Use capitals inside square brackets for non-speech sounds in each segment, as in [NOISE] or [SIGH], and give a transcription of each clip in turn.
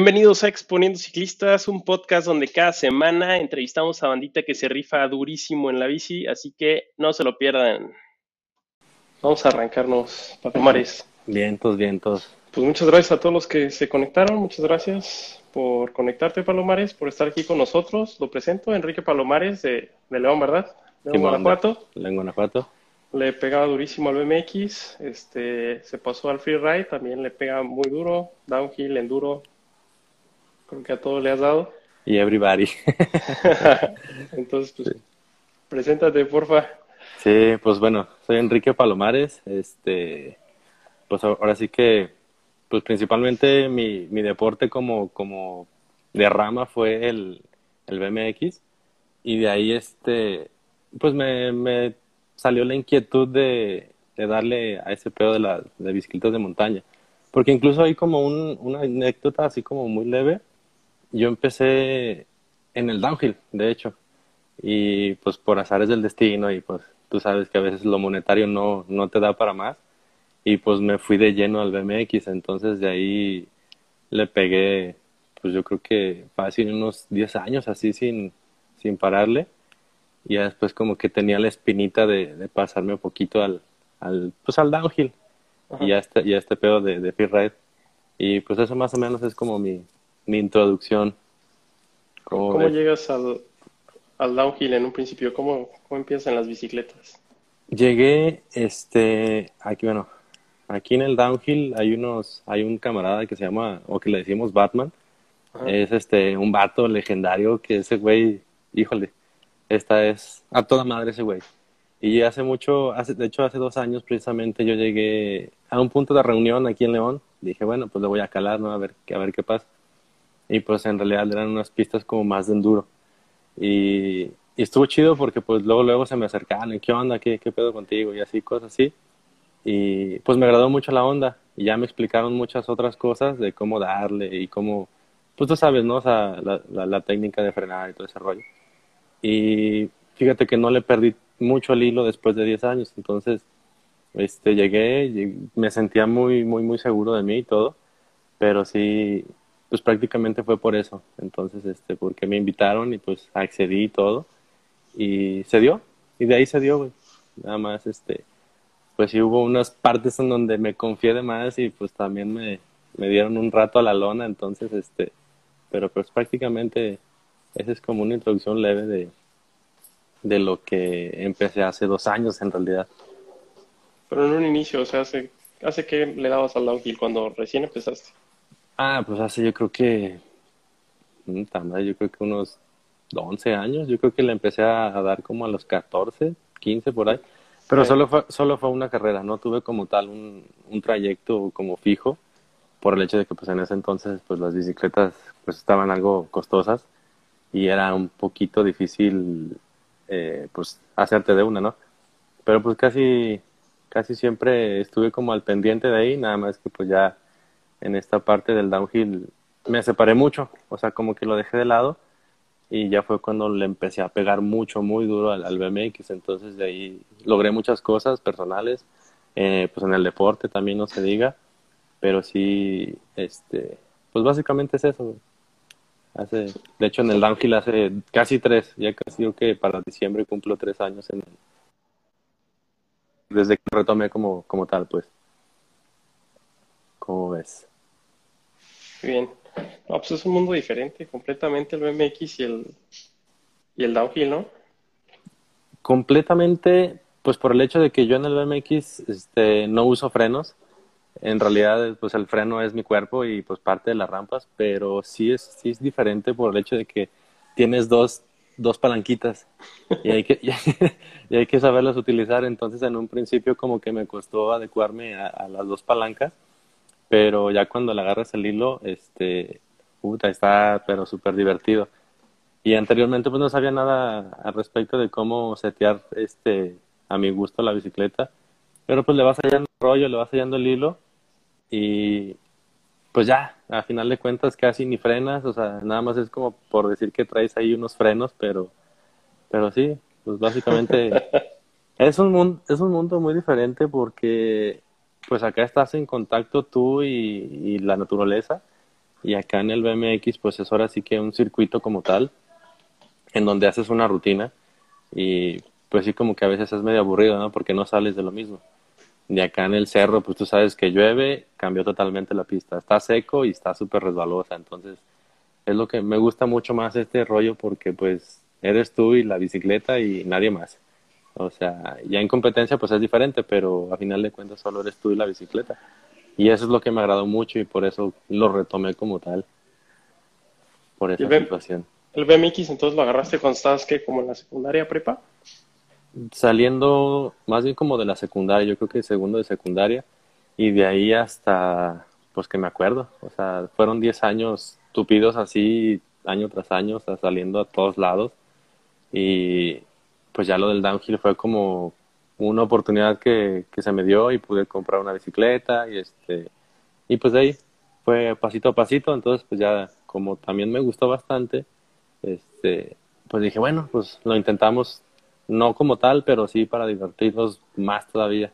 Bienvenidos a Exponiendo Ciclistas, un podcast donde cada semana entrevistamos a bandita que se rifa durísimo en la bici, así que no se lo pierdan. Vamos a arrancarnos, Palomares. Vientos, vientos. Pues muchas gracias a todos los que se conectaron, muchas gracias por conectarte, Palomares, por estar aquí con nosotros. Lo presento, Enrique Palomares de, León, ¿verdad? León, Guanajuato. León, Guanajuato. Le pegaba durísimo al BMX, este, se pasó al freeride, también le pega muy duro, downhill, enduro, Creo que a todos le has dado. Y everybody. [LAUGHS] [LAUGHS] Entonces, pues, preséntate, porfa. Sí, pues bueno, soy Enrique Palomares. Este, pues ahora sí que, pues principalmente mi, mi deporte como, como de rama fue el, el BMX. Y de ahí, este, pues me, me salió la inquietud de, de darle a ese pedo de, la, de bicicletas de montaña. Porque incluso hay como un, una anécdota así como muy leve yo empecé en el downhill, de hecho, y pues por azares del destino y pues tú sabes que a veces lo monetario no, no te da para más y pues me fui de lleno al BMX, entonces de ahí le pegué, pues yo creo que fácil unos 10 años así sin, sin pararle y ya después como que tenía la espinita de, de pasarme un poquito al, al, pues al downhill y a este, y este pedo de, de ride y pues eso más o menos es como mi, mi introducción. ¿Cómo, llegas al, al, downhill en un principio? ¿Cómo, ¿Cómo empiezan las bicicletas? Llegué, este, aquí, bueno, aquí en el downhill hay unos, hay un camarada que se llama, o que le decimos Batman. Es este, un vato legendario que ese güey, híjole, esta es a toda madre ese güey. Y hace mucho, hace, de hecho hace dos años precisamente yo llegué a un punto de reunión aquí en León. Dije, bueno, pues le voy a calar, ¿no? A ver, a ver qué pasa y pues en realidad eran unas pistas como más de enduro. Y, estuvo chido porque pues luego luego se me acercaban, ¿qué onda? ¿Qué, ¿Qué pedo contigo? Y así, cosas así. Y pues me agradó mucho la onda y ya me explicaron muchas otras cosas de cómo darle y cómo, pues tú sabes, ¿no? O sea, la, la, técnica de frenar y todo ese rollo. Y fíjate que no le perdí mucho el hilo después de 10 años, entonces este, llegué, me sentía muy, muy, muy seguro de mí y todo, pero sí, pues prácticamente fue por eso. Entonces, este, porque me invitaron y pues accedí y todo. Y se dio. Y de ahí se dio, güey. Nada más, este, pues sí hubo unas partes en donde me confié de más y pues también me, me dieron un rato a la lona. Entonces, este, pero pues prácticamente esa es como una introducción leve de, de lo que empecé hace dos años en realidad. Pero en un inicio, o sea, ¿hace, hace que le dabas al downhill cuando recién empezaste? Ah, pues hace yo creo que, mm, yo creo que unos 11 años, yo creo que le empecé a, dar como a los 14, 15 por ahí, pero solo fue, solo fue una carrera, no tuve como tal un, un trayecto como fijo, por el hecho de que pues en ese entonces pues las bicicletas pues estaban algo costosas y era un poquito difícil eh, pues hacerte de una, ¿no? Pero pues casi, casi siempre estuve como al pendiente de ahí, nada más que pues ya en esta parte del downhill me separé mucho, o sea, como que lo dejé de lado y ya fue cuando le empecé a pegar mucho, muy duro al, BMX, entonces de ahí logré muchas cosas personales, eh, pues en el deporte también no se diga, pero sí, este, pues básicamente es eso. Hace, de hecho, en el downhill hace casi tres, ya casi que para diciembre cumplo tres años en desde que retomé como, como tal, pues. ¿Cómo ves? Bien. No, pues es un mundo diferente, completamente el BMX y el, y el downhill, ¿no? Completamente, pues por el hecho de que yo en el BMX este, no uso frenos. En realidad, pues el freno es mi cuerpo y pues parte de las rampas, pero sí es, sí es diferente por el hecho de que tienes dos, dos palanquitas y hay, que, [LAUGHS] y hay que saberlas utilizar. Entonces, en un principio como que me costó adecuarme a las dos palancas pero ya cuando le agarras el hilo, este, puta, está pero súper divertido. Y anteriormente pues no sabía nada al respecto de cómo setear este a mi gusto la bicicleta, pero pues le vas hallando el rollo, le vas hallando el hilo y pues ya, a final de cuentas casi ni frenas, o sea, nada más es como por decir que traes ahí unos frenos, pero pero sí, pues básicamente [LAUGHS] es un mundo, es un mundo muy diferente porque pues acá estás en contacto tú y, la naturaleza Y acá en el BMX, pues es ahora sí que un circuito como tal, en donde haces una rutina y pues sí como que a veces es medio aburrido, ¿no? Porque no sales de lo mismo. De acá en el cerro, pues tú sabes que llueve, cambió totalmente la pista. Está seco y está súper resbalosa. Entonces, es lo que me gusta mucho más este rollo porque pues eres tú y la bicicleta y nadie más. O sea, ya en competencia pues es diferente, pero a final de cuentas solo eres tú y la bicicleta. Y eso es lo que me agradó mucho y por eso lo retomé como tal. Por esa situación. ¿El BMX entonces lo agarraste cuando estabas que como en la secundaria prepa? saliendo más bien como de la secundaria, yo creo que segundo de secundaria, y de ahí hasta, pues que me acuerdo, o sea, fueron 10 años tupidos así, año tras año, saliendo a todos lados, y pues ya lo del downhill fue como una oportunidad que, que se me dio y pude comprar una bicicleta, y este, y pues de ahí fue pasito a pasito, entonces pues ya como también me gustó bastante, este, pues dije, bueno, pues lo intentamos no como tal, pero sí para divertirnos más todavía.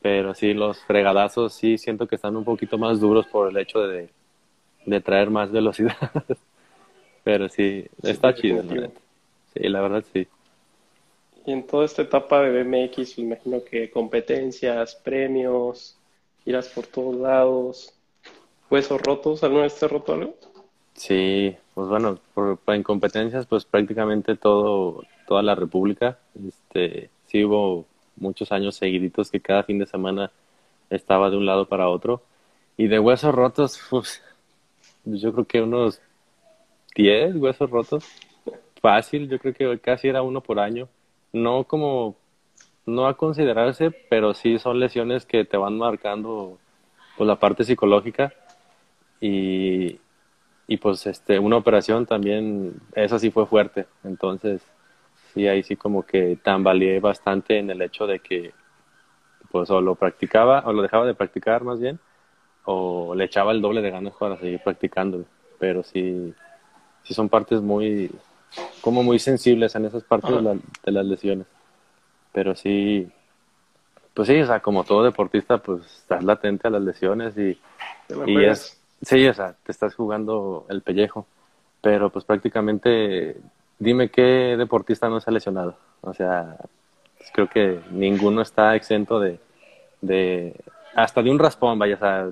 Pero sí, los fregadazos sí siento que están un poquito más duros por el hecho de, de traer más velocidad. [LAUGHS] pero sí, está chido, la Sí, la verdad sí. Y en toda esta etapa de BMX, me imagino que competencias, premios, giras por todos lados, huesos rotos, ¿alguna vez te roto algo? Sí, pues bueno, por, en competencias, pues prácticamente todo, toda la República. Este, sí hubo muchos años seguiditos que cada fin de semana estaba de un lado para otro. Y de huesos rotos, pues, yo creo que unos 10 huesos rotos. Fácil, yo creo que casi era uno por año. No como, no a considerarse, pero sí son lesiones que te van marcando pues, la parte psicológica. Y, y pues este, una operación también, esa sí fue fuerte. Entonces, sí, ahí sí como que tambaleé bastante en el hecho de que pues o lo practicaba o lo dejaba de practicar más bien o le echaba el doble de ganas para seguir practicando pero sí sí son partes muy como muy sensibles en esas partes de, las lesiones. Pero sí pues sí o sea como todo deportista pues estás latente a las lesiones y, y es sí o sea te estás jugando el pellejo. Pero pues prácticamente dime qué deportista no se ha lesionado. O sea, creo que ninguno está exento de, de hasta de un raspón, vaya, o sea,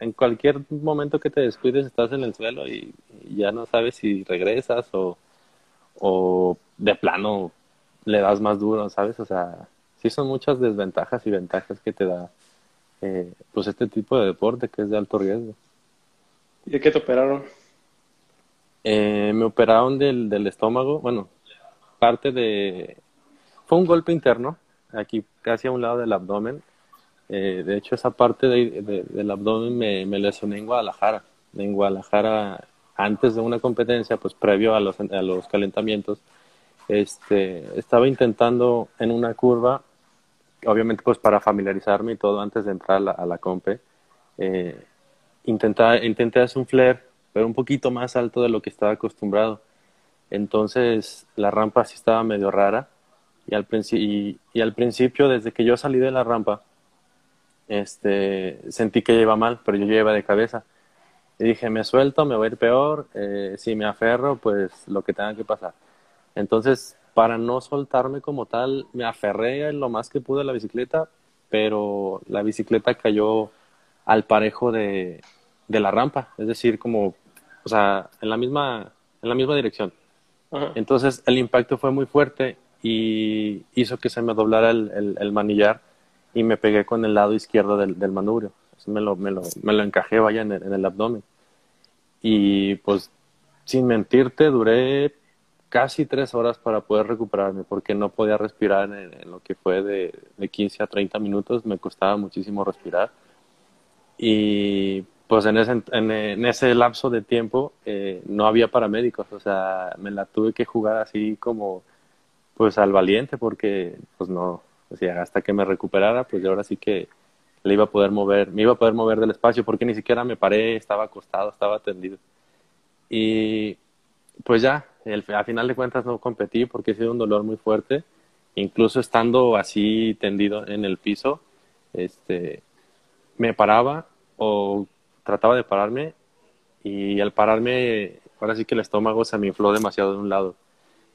en cualquier momento que te descuides estás en el suelo y, ya no sabes si regresas o, o de plano le das más duro, ¿sabes? O sea, sí son muchas desventajas y ventajas que te da eh, pues este tipo de deporte que es de alto riesgo. ¿Y de qué te operaron? Eh, me operaron del, del estómago, bueno, parte de... Fue un golpe interno, aquí casi a un lado del abdomen. Eh, de hecho, esa parte de, del abdomen me, me, lesioné en Guadalajara. En Guadalajara, antes de una competencia, pues previo a los, a los calentamientos, este, estaba intentando en una curva, obviamente pues para familiarizarme y todo antes de entrar a la, a la compe, eh, intentar, intenté hacer un flare pero un poquito más alto de lo que estaba acostumbrado. Entonces la rampa sí estaba medio rara y al, y, y al principio, desde que yo salí de la rampa, este, sentí que iba mal, pero yo ya iba de cabeza. Y dije, me suelto, me voy a ir peor, eh, si me aferro, pues lo que tenga que pasar. Entonces, para no soltarme como tal, me aferré lo más que pude a la bicicleta, pero la bicicleta cayó al parejo de, de la rampa, es decir, como o sea, en la misma, en la misma dirección. Entonces el impacto fue muy fuerte y hizo que se me doblara el, el, manillar y me pegué con el lado izquierdo del, del manubrio. Me, lo, me, lo, me lo encajé, vaya, en el, en el abdomen. Y pues, sin mentirte, duré casi tres horas para poder recuperarme porque no podía respirar en, lo que fue de, de, 15 a 30 minutos, me costaba muchísimo respirar. Y pues en ese, en, ese lapso de tiempo eh, no había paramédicos, o sea, me la tuve que jugar así como pues al valiente porque pues no, o sea, hasta que me recuperara, pues ahora sí que le iba a poder mover, me iba a poder mover del espacio porque ni siquiera me paré, estaba acostado, estaba tendido. Y pues ya, el, a final de cuentas no competí porque ha sido un dolor muy fuerte, incluso estando así tendido en el piso, este, me paraba o trataba de pararme y al pararme, ahora sí que el estómago se me infló demasiado de un lado.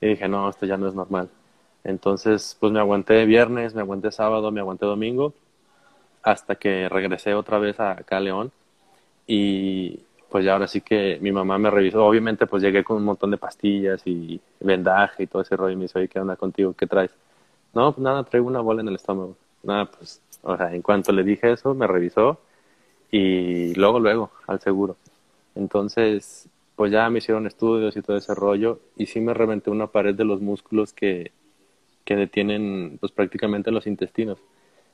Y dije, no, esto ya no es normal. Entonces, pues me aguanté viernes, me aguanté sábado, me aguanté domingo, hasta que regresé otra vez a acá a León. Y pues ya ahora sí que mi mamá me revisó. Obviamente, pues llegué con un montón de pastillas y vendaje y todo ese rollo. Y me dice, oye, ¿qué onda contigo? ¿Qué traes? No, pues nada, traigo una bola en el estómago. Nada, pues, o sea, en cuanto le dije eso, me revisó y luego, luego, al seguro. Entonces, pues ya me hicieron estudios y todo ese rollo y sí me reventé una pared de los músculos que, que detienen pues prácticamente los intestinos.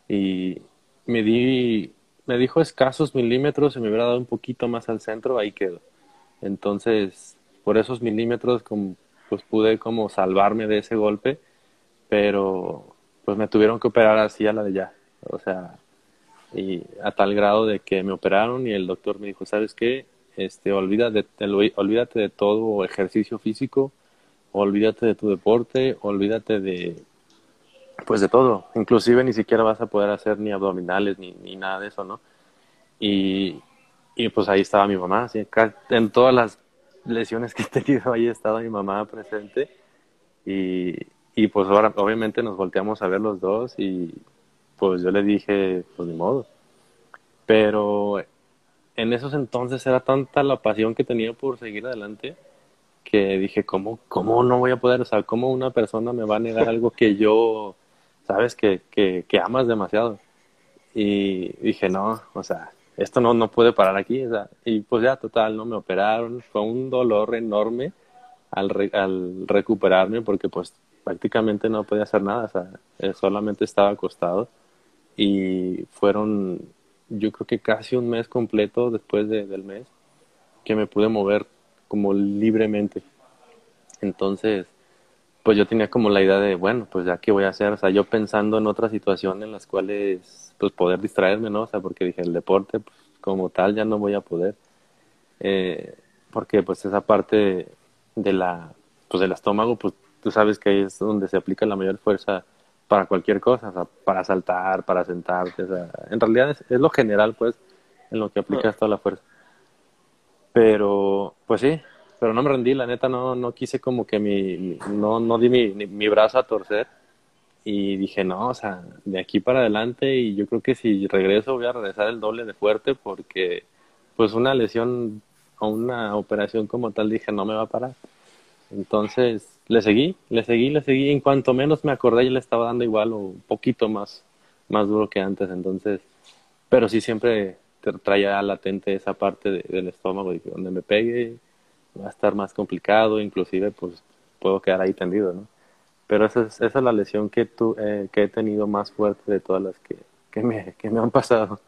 Y me di, me dijo escasos milímetros, se me hubiera dado un poquito más al centro, ahí quedó. Entonces, por esos milímetros, pues pude como salvarme de ese golpe, pero pues me tuvieron que operar así a la de ya. O sea, y a tal grado de que me operaron y el doctor me dijo, ¿sabes qué? Este, olvídate, olvídate de todo ejercicio físico, olvídate de tu deporte, olvídate de, pues de todo. Inclusive ni siquiera vas a poder hacer ni abdominales ni, ni nada de eso, ¿no? Y, y pues ahí estaba mi mamá, ¿sí? en todas las lesiones que he tenido ahí estaba mi mamá presente y, y pues ahora obviamente nos volteamos a ver los dos y pues yo le dije, pues ni modo. Pero en esos entonces era tanta la pasión que tenía por seguir adelante que dije, ¿cómo, cómo no voy a poder? O sea, ¿cómo una persona me va a negar algo que yo, sabes, que, que, que amas demasiado? Y dije, no, o sea, esto no, no puede parar aquí. O y pues ya, total, ¿no? Me operaron, fue un dolor enorme al, al recuperarme porque pues prácticamente no podía hacer nada, o sea, eh, solamente estaba acostado y fueron yo creo que casi un mes completo después del mes que me pude mover como libremente. Entonces, pues yo tenía como la idea de, bueno, pues ya qué voy a hacer, o sea, yo pensando en otras situaciones en las cuales pues poder distraerme, ¿no? O sea, porque dije, el deporte pues, como tal ya no voy a poder. Eh, porque pues esa parte de la pues del estómago, pues tú sabes que ahí es donde se aplica la mayor fuerza para cualquier cosa, o sea, para saltar, para sentarte, o sea, en realidad es, lo general, pues, en lo que aplicas toda la fuerza. Pero, pues sí, pero no me rendí, la neta, no, no quise como que mi, no, no di mi, mi brazo a torcer y dije, no, o sea, de aquí para adelante y yo creo que si regreso voy a regresar el doble de fuerte porque, pues, una lesión o una operación como tal, dije, no me va a parar. Entonces, le seguí, le seguí, le seguí. En cuanto menos me acordé, ya le estaba dando igual o un poquito más, más duro que antes. Entonces, pero sí siempre traía latente esa parte del estómago y donde me pegue va a estar más complicado, inclusive pues puedo quedar ahí tendido, ¿no? Pero esa es, esa es la lesión que, tu, eh, que he tenido más fuerte de todas las que, que, me, que me han pasado.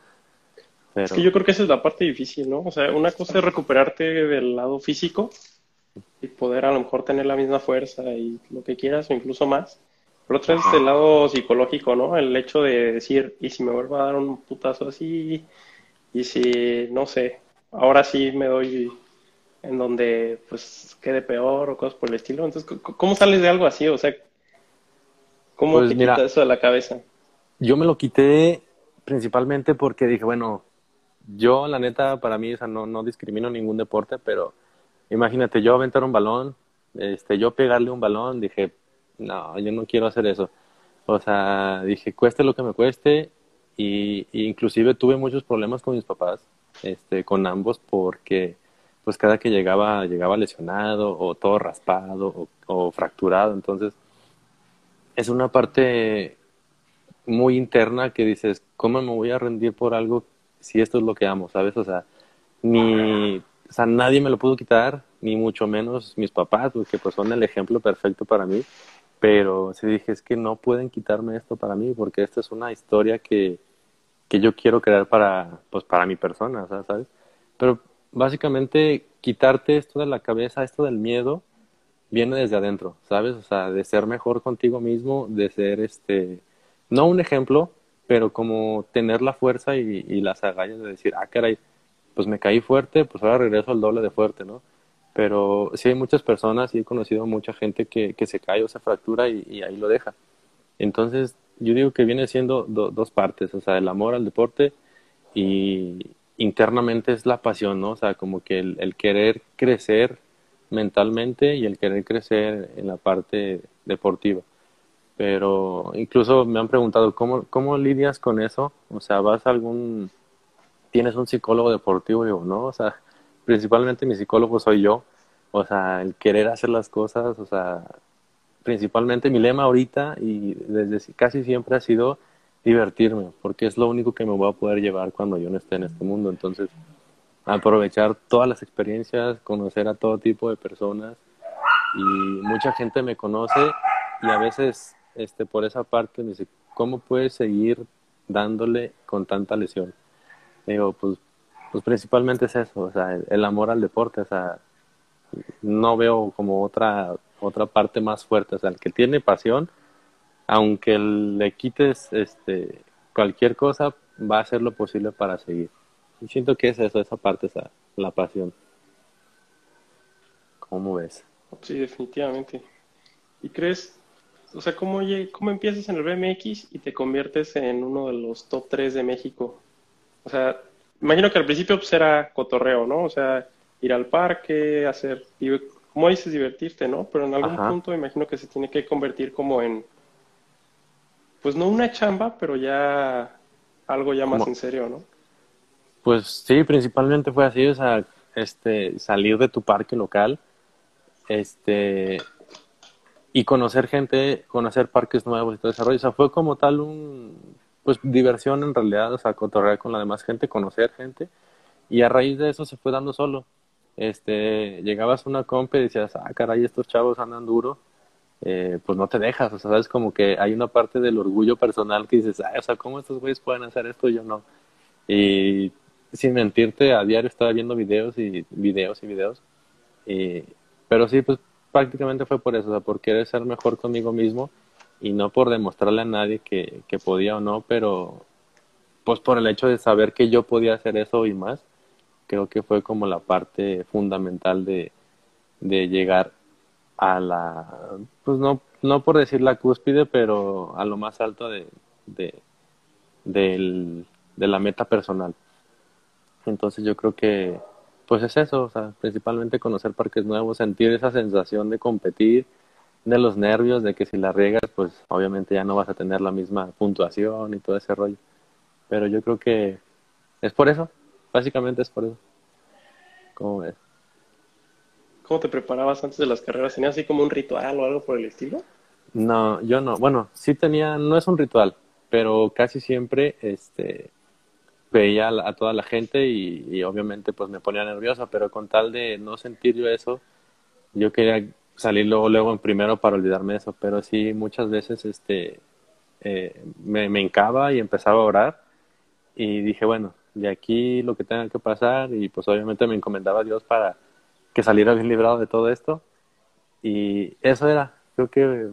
Es que yo creo que esa es la parte difícil, ¿no? O sea, una cosa es recuperarte del lado físico y poder a lo mejor tener la misma fuerza y lo que quieras o incluso más. Pero otra es el lado psicológico, ¿no? El hecho de decir, ¿y si me vuelvo a dar un putazo así? Y si, no sé, ahora sí me doy en donde pues quede peor o cosas por el estilo. Entonces, ¿cómo sales de algo así? O sea, ¿cómo pues te quitas eso de la cabeza? Yo me lo quité principalmente porque dije, bueno, yo la neta para mí, o sea, no, no discrimino ningún deporte, pero Imagínate, yo aventar un balón, este, yo pegarle un balón, dije, no, yo no quiero hacer eso. O sea, dije, cueste lo que me cueste, y, inclusive tuve muchos problemas con mis papás, este, con ambos, porque pues cada que llegaba, llegaba lesionado, o todo raspado, o, o fracturado, entonces es una parte muy interna que dices, ¿cómo me voy a rendir por algo si esto es lo que amo, sabes? O sea, ni o sea, nadie me lo pudo quitar, ni mucho menos mis papás, porque pues son el ejemplo perfecto para mí. Pero sí dije, es que no pueden quitarme esto para mí, porque esta es una historia que, que yo quiero crear para, pues, para mi persona, ¿sabes? Pero básicamente quitarte esto de la cabeza, esto del miedo, viene desde adentro, ¿sabes? O sea, de ser mejor contigo mismo, de ser este, no un ejemplo, pero como tener la fuerza y, y las agallas de decir, ah, caray, pues me caí fuerte, pues ahora regreso al doble de fuerte, ¿no? Pero sí hay muchas personas y he conocido mucha gente que, que se cae o se fractura y, ahí lo deja. Entonces, yo digo que viene siendo dos partes, o sea, el amor al deporte y, internamente es la pasión, ¿no? O sea, como que el, querer crecer mentalmente y el querer crecer en la parte deportiva. Pero incluso me han preguntado, ¿cómo, cómo lidias con eso? O sea, ¿vas a algún... ¿Tienes un psicólogo deportivo? Digo, no, o sea, principalmente mi psicólogo soy yo. O sea, el querer hacer las cosas, o sea, principalmente mi lema ahorita y desde casi siempre ha sido divertirme, porque es lo único que me voy a poder llevar cuando yo no esté en este mundo. Entonces, aprovechar todas las experiencias, conocer a todo tipo de personas y mucha gente me conoce y a veces este por esa parte me dice, ¿cómo puedes seguir dándole con tanta lesión? digo, pues, pues principalmente es eso, o sea, el, amor al deporte, o sea, no veo como otra otra parte más fuerte, o sea, el que tiene pasión, aunque le quites este cualquier cosa, va a hacer lo posible para seguir. Y siento que es eso, esa parte, esa, la pasión. ¿Cómo ves? Sí, definitivamente. ¿Y crees, o sea, cómo, cómo empiezas en el BMX y te conviertes en uno de los top 3 de México? O sea, imagino que al principio pues era cotorreo, ¿no? O sea, ir al parque, hacer, como dices, divertirte, ¿no? Pero en algún punto imagino que se tiene que convertir como en, pues no una chamba, pero ya algo ya más en serio, ¿no? Pues sí, principalmente fue así, o sea, este, salir de tu parque local, este, y conocer gente, conocer parques nuevos y todo ese rollo. O sea, fue como tal un, pues diversión en realidad, o sea, cotorrear con la demás gente, conocer gente, y a raíz de eso se fue dando solo. Este, llegabas a una compa y decías, ah, caray, estos chavos andan duro, eh, pues no te dejas, o sea, sabes como que hay una parte del orgullo personal que dices, ah, o sea, ¿cómo estos güeyes pueden hacer esto y yo no? Y sin mentirte, a diario estaba viendo videos y videos y videos. pero sí, pues prácticamente fue por eso, o sea, por querer ser mejor conmigo mismo y no por demostrarle a nadie que, que podía o no, pero pues por el hecho de saber que yo podía hacer eso y más, creo que fue como la parte fundamental de, de llegar a la, pues no, no por decir la cúspide, pero a lo más alto de, de, de la meta personal. Entonces yo creo que pues es eso, o sea, principalmente conocer parques nuevos, sentir esa sensación de competir, de los nervios, de que si la riegas, pues obviamente ya no vas a tener la misma puntuación y todo ese rollo. Pero yo creo que es por eso, básicamente es por eso. ¿Cómo ves? ¿Cómo te preparabas antes de las carreras? ¿Tenías así como un ritual o algo por el estilo? No, yo no. Bueno, sí tenía, no es un ritual, pero casi siempre, este, veía a, toda la gente y, obviamente pues me ponía nerviosa, pero con tal de no sentir yo eso, yo quería salir luego, luego en primero para olvidarme de eso, pero sí muchas veces este, eh, me, me hincaba y empezaba a orar y dije, bueno, de aquí lo que tenga que pasar y pues obviamente me encomendaba a Dios para que saliera bien librado de todo esto y eso era, creo que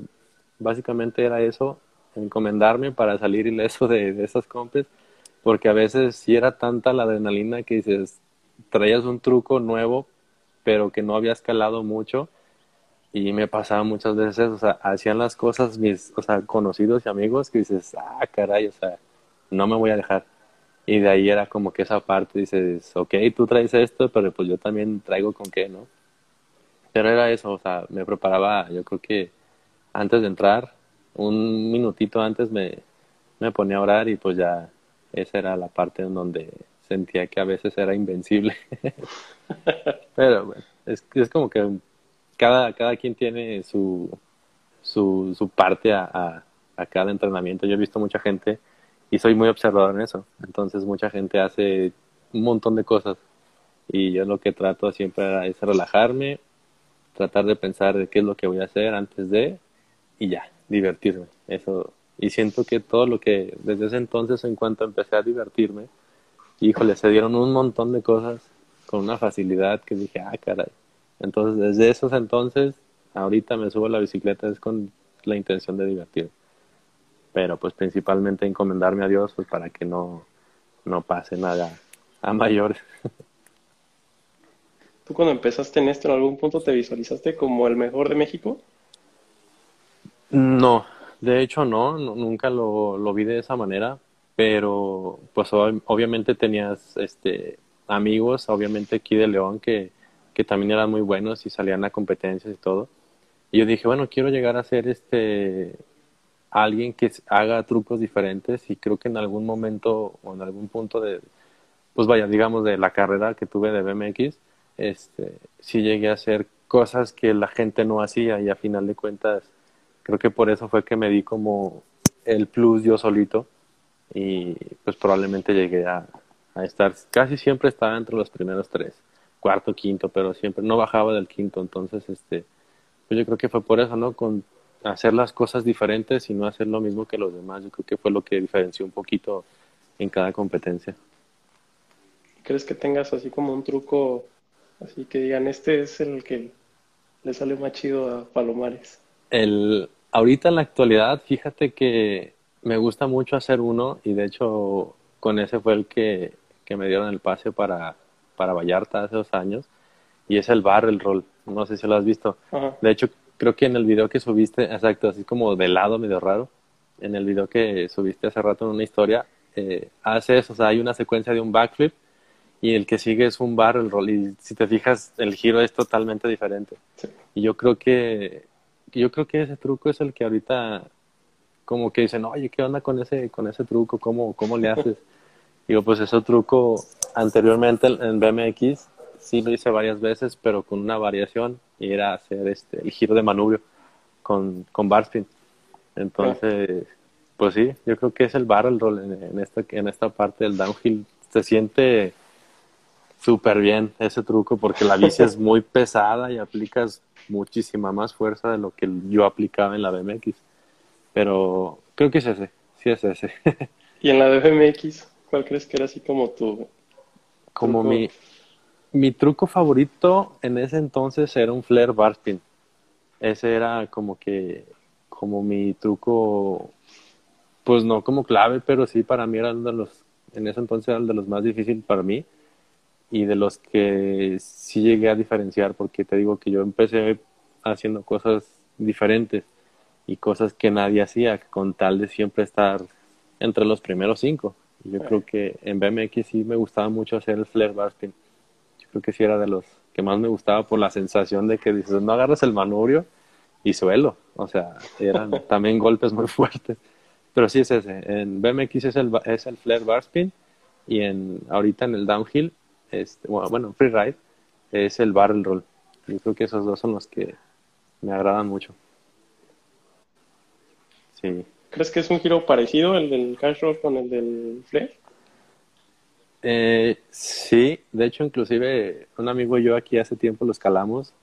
básicamente era eso, encomendarme para salir ileso de, de esas compes porque a veces sí era tanta la adrenalina que dices, traías un truco nuevo, pero que no había escalado mucho y me pasaba muchas veces, o sea, hacían las cosas mis, o sea, conocidos y amigos que dices, ah, caray, o sea, no me voy a dejar. Y de ahí era como que esa parte dices, ok, tú traes esto, pero pues yo también traigo con qué, ¿no? Pero era eso, o sea, me preparaba, yo creo que antes de entrar, un minutito antes me, me ponía a orar y pues ya esa era la parte en donde sentía que a veces era invencible. [LAUGHS] Pero bueno, es, es como que cada, cada quien tiene su, su, su parte a, a, cada entrenamiento. Yo he visto mucha gente y soy muy observador en eso. Entonces mucha gente hace un montón de cosas y yo lo que trato siempre es relajarme, tratar de pensar de qué es lo que voy a hacer antes de y ya, divertirme. Eso y siento que todo lo que desde ese entonces, en cuanto empecé a divertirme, híjole, se dieron un montón de cosas con una facilidad que dije, ah, caray. Entonces, desde esos entonces, ahorita me subo a la bicicleta es con la intención de divertir. Pero pues principalmente encomendarme a Dios pues para que no, no pase nada a mayores. ¿Tú cuando empezaste en esto en algún punto te visualizaste como el mejor de México? No, de hecho, no, nunca lo, lo, vi de esa manera. pero pues obviamente tenías este amigos, obviamente aquí de León que, que también eran muy buenos y salían a competencias y todo. Y yo dije, bueno, quiero llegar a ser este alguien que haga trucos diferentes y creo que en algún momento o en algún punto de, pues vaya, digamos de la carrera que tuve de BMX, este, sí llegué a hacer cosas que la gente no hacía y a final de cuentas creo que por eso fue que me di como el plus yo solito y pues probablemente llegué a, a estar, casi siempre estaba entre los primeros tres, cuarto, quinto, pero siempre no bajaba del quinto, entonces este pues yo creo que fue por eso, ¿no? Con hacer las cosas diferentes y no hacer lo mismo que los demás. Yo creo que fue lo que diferenció un poquito en cada competencia. ¿Crees que tengas así como un truco, así que digan, este es el que le sale más chido a Palomares? El, ahorita en la actualidad, fíjate que me gusta mucho hacer uno y de hecho con ese fue el que, que me dieron el pase para, para Vallarta hace dos años y es el bar, el roll. No sé si lo has visto. De hecho, creo que en el video que subiste, exacto, así como de lado, medio raro, en el video que subiste hace rato en una historia, eh, hace eso, o sea, hay una secuencia de un backflip y el que sigue es un barrel roll y si te fijas el giro es totalmente diferente. Y yo creo que yo creo que ese truco es el que ahorita como que dicen, "Oye, ¿qué onda con ese con ese truco? ¿Cómo cómo le haces?" [LAUGHS] Digo, pues ese truco anteriormente en BMX sí lo hice varias veces, pero con una variación y era hacer este el giro de manubrio con, con barspin. Entonces, pues sí, yo creo que es el barrel roll en, esta, en esta parte del downhill. Se siente súper bien ese truco porque la bici es muy [LAUGHS] pesada y aplicas muchísima más fuerza de lo que yo aplicaba en la BMX. Pero creo que es ese, sí es ese. [LAUGHS] ¿Y en la BMX, cuál crees que era así como tu... Como mi, mi truco favorito en ese entonces era un flare barspin. Ese era como que, como mi truco, pues no como clave, pero sí para mí era uno de los, en ese entonces era el de los más difíciles para mí y de los que sí llegué a diferenciar, porque te digo que yo empecé haciendo cosas diferentes y cosas que nadie hacía, con tal de siempre estar entre los primeros cinco. Y yo creo que en BMX sí me gustaba mucho hacer el flare barspin creo que sí era de los que más me gustaba por la sensación de que dices, no agarras el manubrio y suelo. O sea, eran [LAUGHS] también golpes muy fuertes. Pero sí es ese. En BMX es el, es el flare bar spin y en, ahorita en el downhill, este, bueno, bueno, freeride, es el barrel roll. Yo creo que esos dos son los que me agradan mucho. Sí. ¿Crees que es un giro parecido el del cash roll con el del flare? Eh, sí, de hecho, inclusive un amigo y yo aquí hace tiempo lo escalamos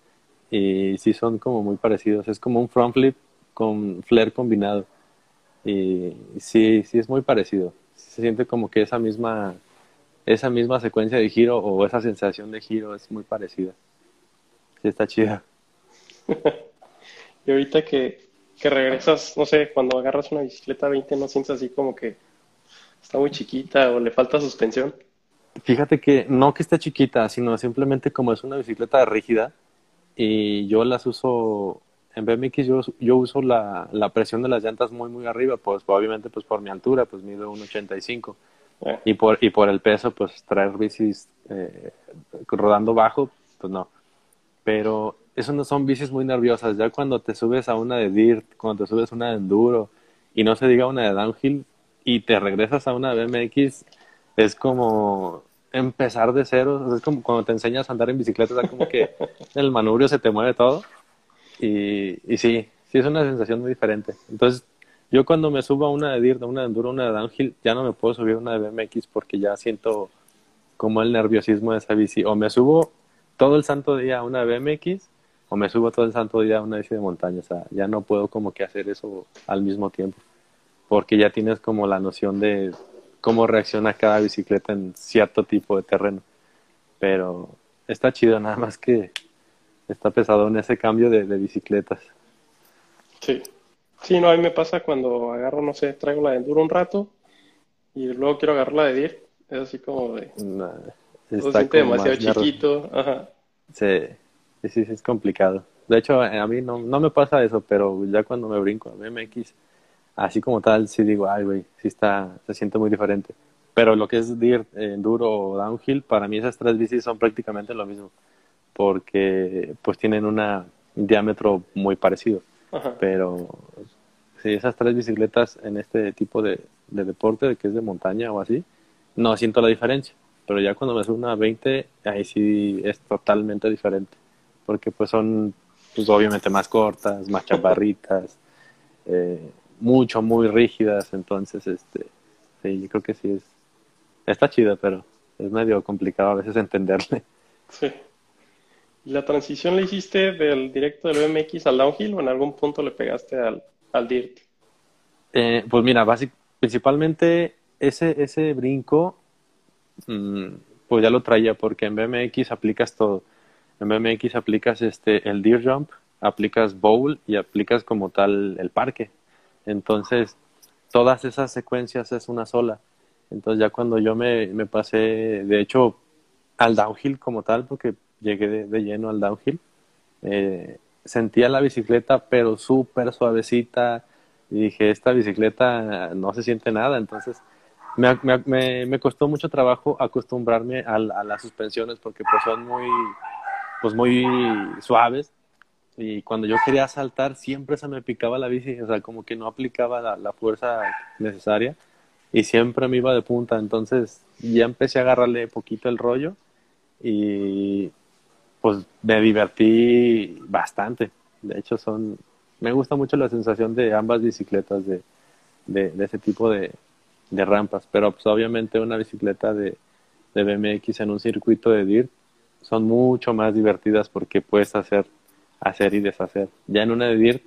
y sí son como muy parecidos. Es como un front flip con flare combinado. Y sí, sí es muy parecido. Se siente como que esa misma, esa misma secuencia de giro o esa sensación de giro es muy parecida. Sí, está chida. [LAUGHS] y ahorita que, que regresas, no sé, cuando agarras una bicicleta 20, ¿no sientes así como que está muy chiquita o le falta suspensión? Fíjate que no que esté chiquita, sino simplemente como es una bicicleta rígida y yo las uso en BMX yo, yo uso la, la presión de las llantas muy muy arriba, pues obviamente pues por mi altura, pues mido 1.85 eh. y por y por el peso pues traer bicis eh, rodando bajo, pues no. Pero eso no son bicis muy nerviosas, ya cuando te subes a una de dirt, cuando te subes a una de enduro y no se diga una de downhill y te regresas a una BMX es como empezar de cero, es como cuando te enseñas a andar en bicicleta, es como que [LAUGHS] el manubrio se te mueve todo y, y sí, sí es una sensación muy diferente. Entonces, yo cuando me subo a una de DIRT, una de enduro, una de downhill, ya no me puedo subir a una de BMX porque ya siento como el nerviosismo de esa bici. O me subo todo el santo día a una BMX o me subo todo el santo día a una bici de montaña. O sea, ya no puedo como que hacer eso al mismo tiempo porque ya tienes como la noción de cómo reacciona cada bicicleta en cierto tipo de terreno. Pero está chido, nada más que está pesado en ese cambio de, bicicletas. Sí. Sí, no, a mí me pasa cuando agarro, no sé, traigo la de enduro un rato y luego quiero agarrar la de DIR. Es así como de... está demasiado chiquito. Ajá. Sí, sí, sí, es complicado. De hecho, a mí no, no me pasa eso, pero ya cuando me brinco a BMX, así como tal, sí digo, ay, güey, sí está, se siente muy diferente. Pero lo que es dirt, enduro o downhill, para mí esas tres bicis son prácticamente lo mismo, porque pues tienen una, un diámetro muy parecido. Pero sí, esas tres bicicletas en este tipo de, de deporte, que es de montaña o así, no siento la diferencia. Pero ya cuando me subo una 20, ahí sí es totalmente diferente. Porque pues son, pues obviamente más cortas, más [LAUGHS] chaparritas, eh, mucho, muy rígidas. Entonces, este, sí, yo creo que sí es, está chido, pero es medio complicado a veces [LAUGHS] entenderle. Sí. ¿Y la transición la hiciste del directo del BMX al downhill o en algún punto le pegaste al, al DIRT? Eh, pues mira, principalmente ese, ese brinco, mm, pues ya lo traía porque en BMX aplicas todo. En BMX aplicas este, el deer jump, aplicas bowl y aplicas como tal el parque. Entonces, todas esas secuencias es una sola. Entonces ya cuando yo me, me pasé, de hecho, al downhill como tal, porque llegué de, lleno al downhill, eh, sentía la bicicleta pero súper suavecita y dije, esta bicicleta no se siente nada. Entonces me, me, me costó mucho trabajo acostumbrarme a, a, las suspensiones porque pues son muy, pues muy suaves y cuando yo quería saltar siempre se me picaba la bici, o sea, como que no aplicaba la, fuerza necesaria y siempre me iba de punta, entonces ya empecé a agarrarle poquito el rollo y pues me divertí bastante. De hecho, son, me gusta mucho la sensación de ambas bicicletas de, de, ese tipo de, rampas, pero pues obviamente una bicicleta de, de BMX en un circuito de DIRT son mucho más divertidas porque puedes hacer, hacer y deshacer. Ya en una de DIRT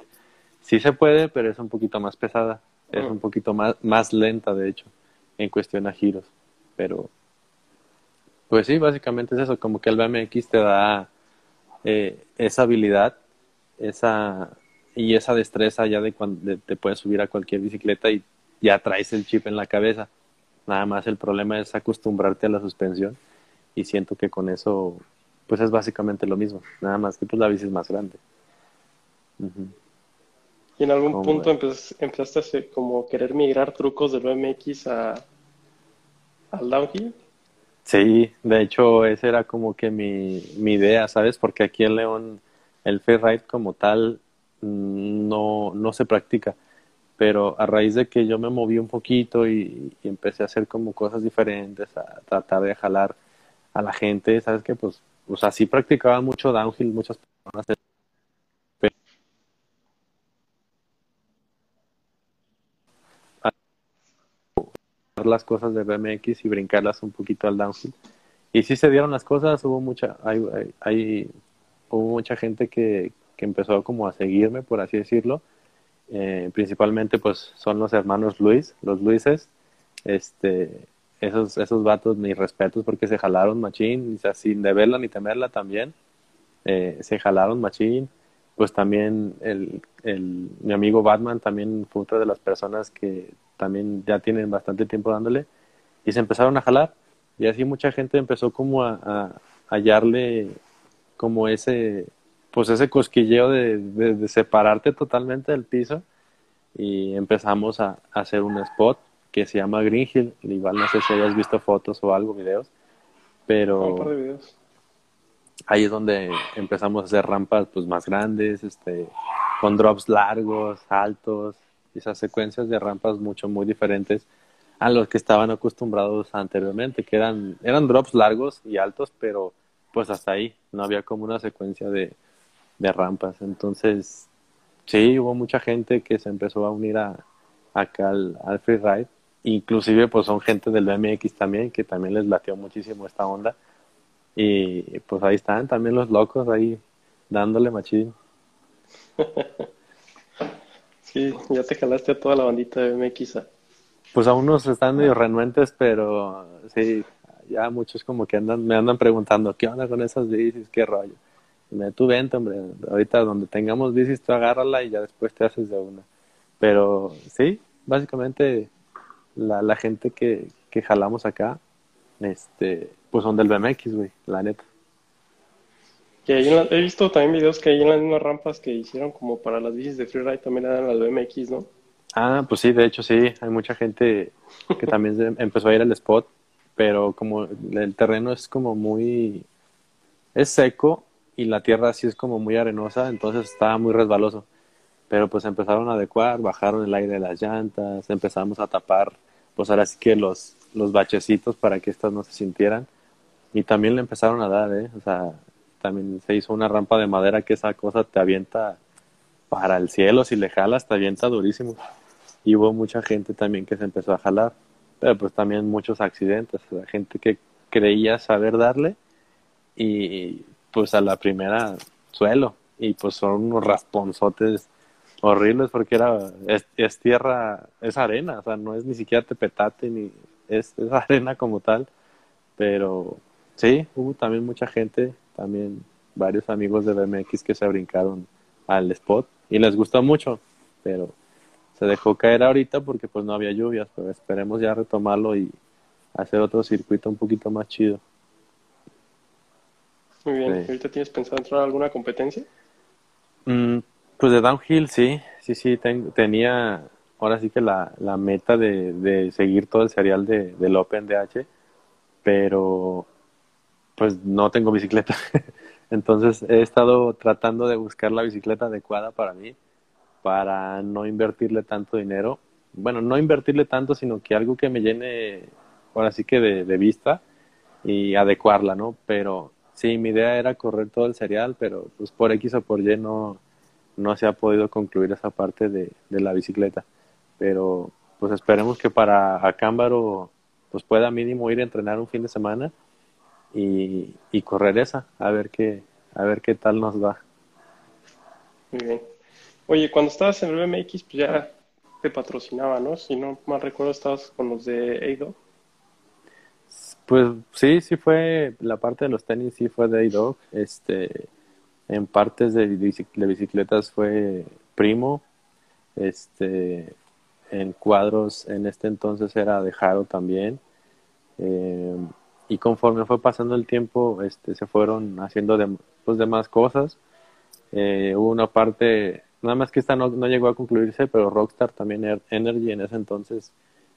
sí se puede, pero es un poquito más pesada, es un poquito más, más lenta de hecho en cuestión a giros, pero pues sí, básicamente es eso, como que el BMX te da eh, esa habilidad, esa y esa destreza ya de cuando te puedes subir a cualquier bicicleta y ya traes el chip en la cabeza. Nada más el problema es acostumbrarte a la suspensión y siento que con eso pues es básicamente lo mismo, nada más que pues la bici es más grande. ¿Y en algún punto empezaste, a como querer migrar trucos del BMX a, al downhill? Sí, de hecho, esa era como que mi, mi idea, ¿sabes? Porque aquí en León el freeride como tal mm, no, no se practica. Pero a raíz de que yo me moví un poquito y, empecé a hacer como cosas diferentes, a tratar de jalar a la gente, ¿sabes qué? Pues, pues así practicaba mucho downhill, muchas personas las cosas de BMX y brincarlas un poquito al downhill. Y sí se dieron las cosas, hubo mucha, hay, hay, hubo mucha gente que, que, empezó como a seguirme, por así decirlo. Eh, principalmente pues son los hermanos Luis, los Luises, este, esos, esos vatos, mis respetos porque se jalaron machín, o sea, sin deberla ni temerla también, eh, se jalaron machín, pues también el, el, mi amigo Batman también fue otra de las personas que también ya tienen bastante tiempo dándole, y se empezaron a jalar, y así mucha gente empezó como a, hallarle como ese, pues ese cosquilleo de, de, separarte totalmente del piso, y empezamos a, hacer un spot que se llama Green Hill, igual no sé si hayas visto fotos o algo, videos, pero... Ahí es donde empezamos a hacer rampas pues más grandes, este, con drops largos, altos, esas secuencias de rampas mucho, muy diferentes a los que estaban acostumbrados anteriormente, que eran, eran drops largos y altos, pero pues hasta ahí, no había como una secuencia de, de rampas. Entonces, sí, hubo mucha gente que se empezó a unir a, acá al, al freeride, inclusive pues son gente del BMX también, que también les latió muchísimo esta onda. Y pues ahí están también los locos ahí dándole machín. [LAUGHS] Sí, ya te jalaste a toda la bandita de MX. Pues a unos están medio renuentes, pero sí, ya muchos como que andan, me andan preguntando, ¿qué onda con esas bicis? ¿Qué rollo? me, tú vente, hombre, ahorita donde tengamos bicis, tú agárrala y ya después te haces de una. Pero sí, básicamente la, la gente que, que jalamos acá, este, pues son del BMX, güey, la neta. Que he visto también videos que hay en las mismas rampas que hicieron como para las bicis de freeride también eran las BMX, ¿no? Ah, pues sí, de hecho sí, hay mucha gente que también empezó a ir al spot, pero como el terreno es como muy, es seco y la tierra así es como muy arenosa, entonces estaba muy resbaloso. Pero pues empezaron a adecuar, bajaron el aire de las llantas, empezamos a tapar, pues ahora sí que los, los bachecitos para que estas no se sintieran. Y también le empezaron a dar, ¿eh? O sea, también se hizo una rampa de madera que esa cosa te avienta para el cielo, si le jalas te avienta durísimo. Y hubo mucha gente también que se empezó a jalar, pero pues también muchos accidentes, o gente que creía saber darle y pues a la primera suelo y pues son unos rasponzotes horribles porque era es, tierra es arena o sea no es ni siquiera tepetate ni es, es [LAUGHS] arena como tal pero sí hubo también mucha gente también varios amigos de BMX que se brincaron al spot y les gustó mucho pero se dejó caer ahorita porque pues no había lluvias pero esperemos ya retomarlo y hacer otro circuito un poquito más chido muy bien. ¿Ahorita tienes pensado entrar a alguna competencia? Mm, pues de downhill, sí. Sí, sí. tenía ahora sí que la, la meta de, de, seguir todo el serial de, del Open DH, pero pues no tengo bicicleta. [LAUGHS] Entonces he estado tratando de buscar la bicicleta adecuada para mí, para no invertirle tanto dinero. Bueno, no invertirle tanto, sino que algo que me llene ahora sí que de, de vista y adecuarla, ¿no? Pero Sí, mi idea era correr todo el serial, pero pues por X o por Y no, no se ha podido concluir esa parte de, de la bicicleta. Pero pues esperemos que para Acámbaro pues pueda mínimo ir a entrenar un fin de semana y, y correr esa, a ver qué, a ver qué tal nos va. Muy bien. Oye, cuando estabas en el BMX, pues ya te patrocinaba, ¿no? Si no mal recuerdo, estabas con los de Eido. Pues sí, sí fue, la parte de los tenis sí fue de dog este, en partes de, de bicicletas fue Primo, este, en cuadros en este entonces era de Jaro también, eh, y conforme fue pasando el tiempo, este, se fueron haciendo de, pues, demás cosas, eh, hubo una parte, nada más que esta no, no llegó a concluirse, pero Rockstar también Energy en ese entonces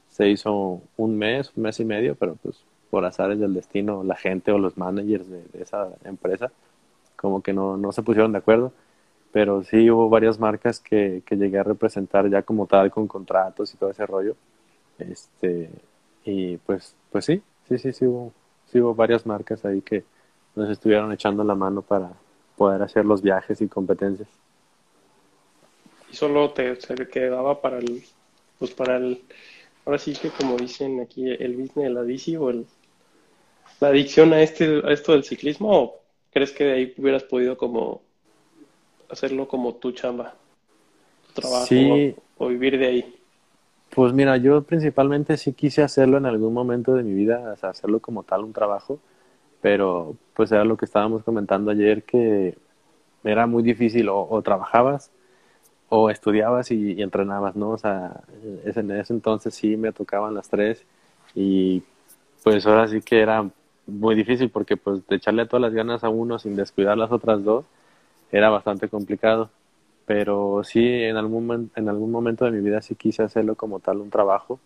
se hizo un mes, un mes y medio, pero pues por azares del destino, la gente o los managers de, esa empresa, como que no, no se pusieron de acuerdo. Pero sí hubo varias marcas que, que llegué a representar ya como tal, con contratos y todo ese rollo. Este, y pues, pues sí, sí, sí, sí hubo, sí hubo varias marcas ahí que nos estuvieron echando la mano para poder hacer los viajes y competencias. ¿Y solo te se quedaba para el, pues para el, ahora sí que como dicen aquí, el business la bici o el, la adicción a, este, a esto del ciclismo o crees que de ahí hubieras podido como hacerlo como tu chamba, tu trabajo o, vivir de ahí? Pues mira, yo principalmente sí quise hacerlo en algún momento de mi vida, hacerlo como tal un trabajo, pero pues era lo que estábamos comentando ayer, que era muy difícil o, trabajabas o estudiabas y, entrenabas, ¿no? O sea, en ese entonces sí me tocaban las tres y pues ahora sí que era muy difícil porque pues de echarle todas las ganas a uno sin descuidar las otras dos era bastante complicado. Pero sí, en algún, en algún momento de mi vida sí quise hacerlo como tal un trabajo,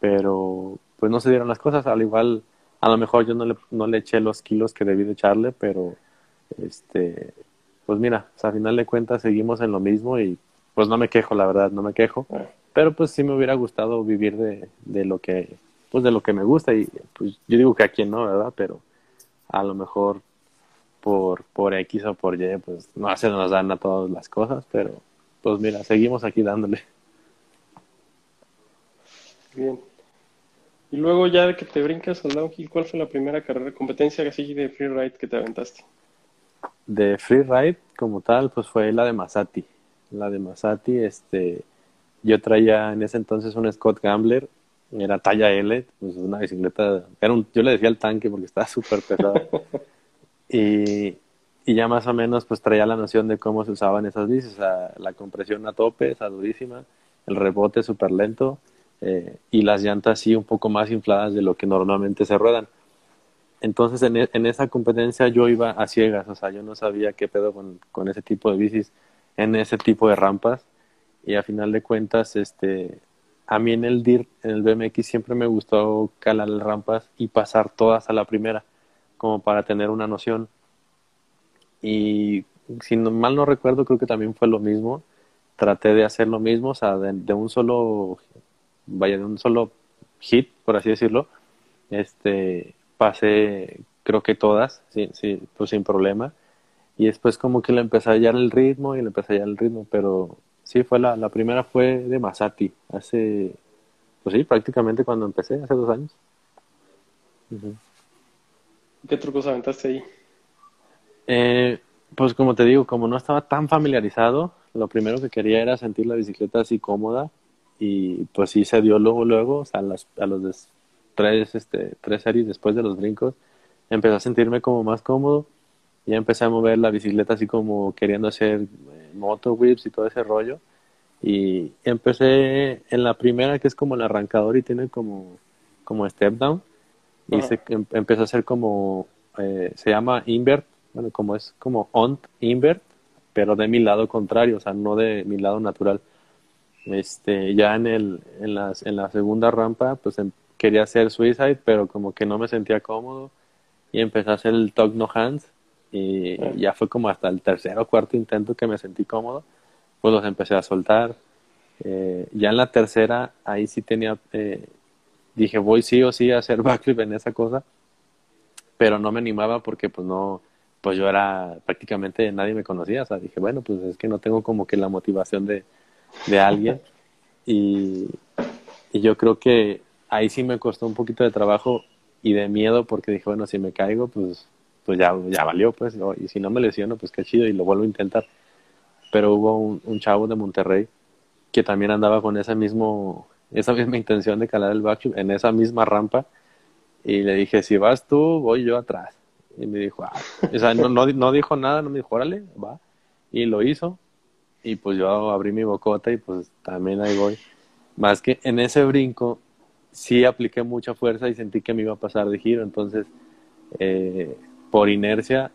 pero pues no se dieron las cosas. Al igual, a lo mejor yo no le, no le eché los kilos que debí de echarle, pero este, pues mira, a final de cuentas seguimos en lo mismo y pues no me quejo, la verdad, no me quejo. Pero pues sí me hubiera gustado vivir de, de lo que pues de lo que me gusta y pues yo digo que a quien no, ¿verdad? Pero a lo mejor por, por X o por Y, pues no se nos dan a todas las cosas, pero pues mira, seguimos aquí dándole. Bien. Y luego ya de que te brincas al downhill, ¿cuál fue la primera carrera, competencia así de freeride que te aventaste? De freeride como tal, pues fue la de Masati. La de Masati, este, yo traía en ese entonces un Scott Gambler era talla L, pues una bicicleta, era un, yo le decía el tanque porque estaba súper pesado. [LAUGHS] y, y ya más o menos pues traía la noción de cómo se usaban esas bicis, o sea, la compresión a tope, esa durísima, el rebote súper lento eh, y las llantas sí un poco más infladas de lo que normalmente se ruedan. Entonces en, e, en, esa competencia yo iba a ciegas, o sea, yo no sabía qué pedo con, con ese tipo de bicis en ese tipo de rampas y a final de cuentas, este, a mí en el DIR, en el BMX siempre me gustó calar las rampas y pasar todas a la primera, como para tener una noción. Y si mal no recuerdo, creo que también fue lo mismo. Traté de hacer lo mismo, o sea, de, un solo, vaya, de un solo hit, por así decirlo. Este, pasé, creo que todas, sí, sí, pues sin problema. Y después como que le empecé a hallar el ritmo y le empecé a hallar el ritmo, pero sí, fue la, la primera fue de Masati, hace, pues sí, prácticamente cuando empecé, hace dos años. ¿Qué trucos aventaste ahí? Eh, pues como te digo, como no estaba tan familiarizado, lo primero que quería era sentir la bicicleta así cómoda y pues sí se dio luego, luego, o sea, a, las, a los tres, este, tres series después de los brincos, empecé a sentirme como más cómodo ya empecé a mover la bicicleta así como queriendo hacer eh, moto whips y todo ese rollo. Y empecé en la primera, que es como el arrancador y tiene como, como step down. Y se, em, empecé a hacer como, eh, se llama invert, bueno, como es como on invert, pero de mi lado contrario, o sea, no de mi lado natural. Este, ya en, el, en, las, en la segunda rampa, pues em, quería hacer suicide, pero como que no me sentía cómodo. Y empecé a hacer el talk no hands, y ya fue como hasta el tercer o cuarto intento que me sentí cómodo, pues los empecé a soltar. Eh, ya en la tercera, ahí sí tenía, eh, dije, voy sí o sí a hacer [LAUGHS] backflip en esa cosa, pero no me animaba porque pues no, pues yo era prácticamente nadie me conocía, o sea, dije, bueno, pues es que no tengo como que la motivación de, de alguien [LAUGHS] y, y yo creo que ahí sí me costó un poquito de trabajo y de miedo porque dije, bueno, si me caigo, pues pues ya, ya valió, pues, y si no me lesiono, pues qué chido, y lo vuelvo a intentar. Pero hubo un, chavo de Monterrey que también andaba con esa, mismo, esa misma intención de calar el backflip en esa misma rampa, y le dije, si vas tú, voy yo atrás. Y me dijo, ah, o sea, no, no, no dijo nada, no me dijo, órale, va. Y lo hizo, y pues yo abrí mi bocota y pues también ahí voy. Más que en ese brinco, sí apliqué mucha fuerza y sentí que me iba a pasar de giro, entonces eh, por inercia,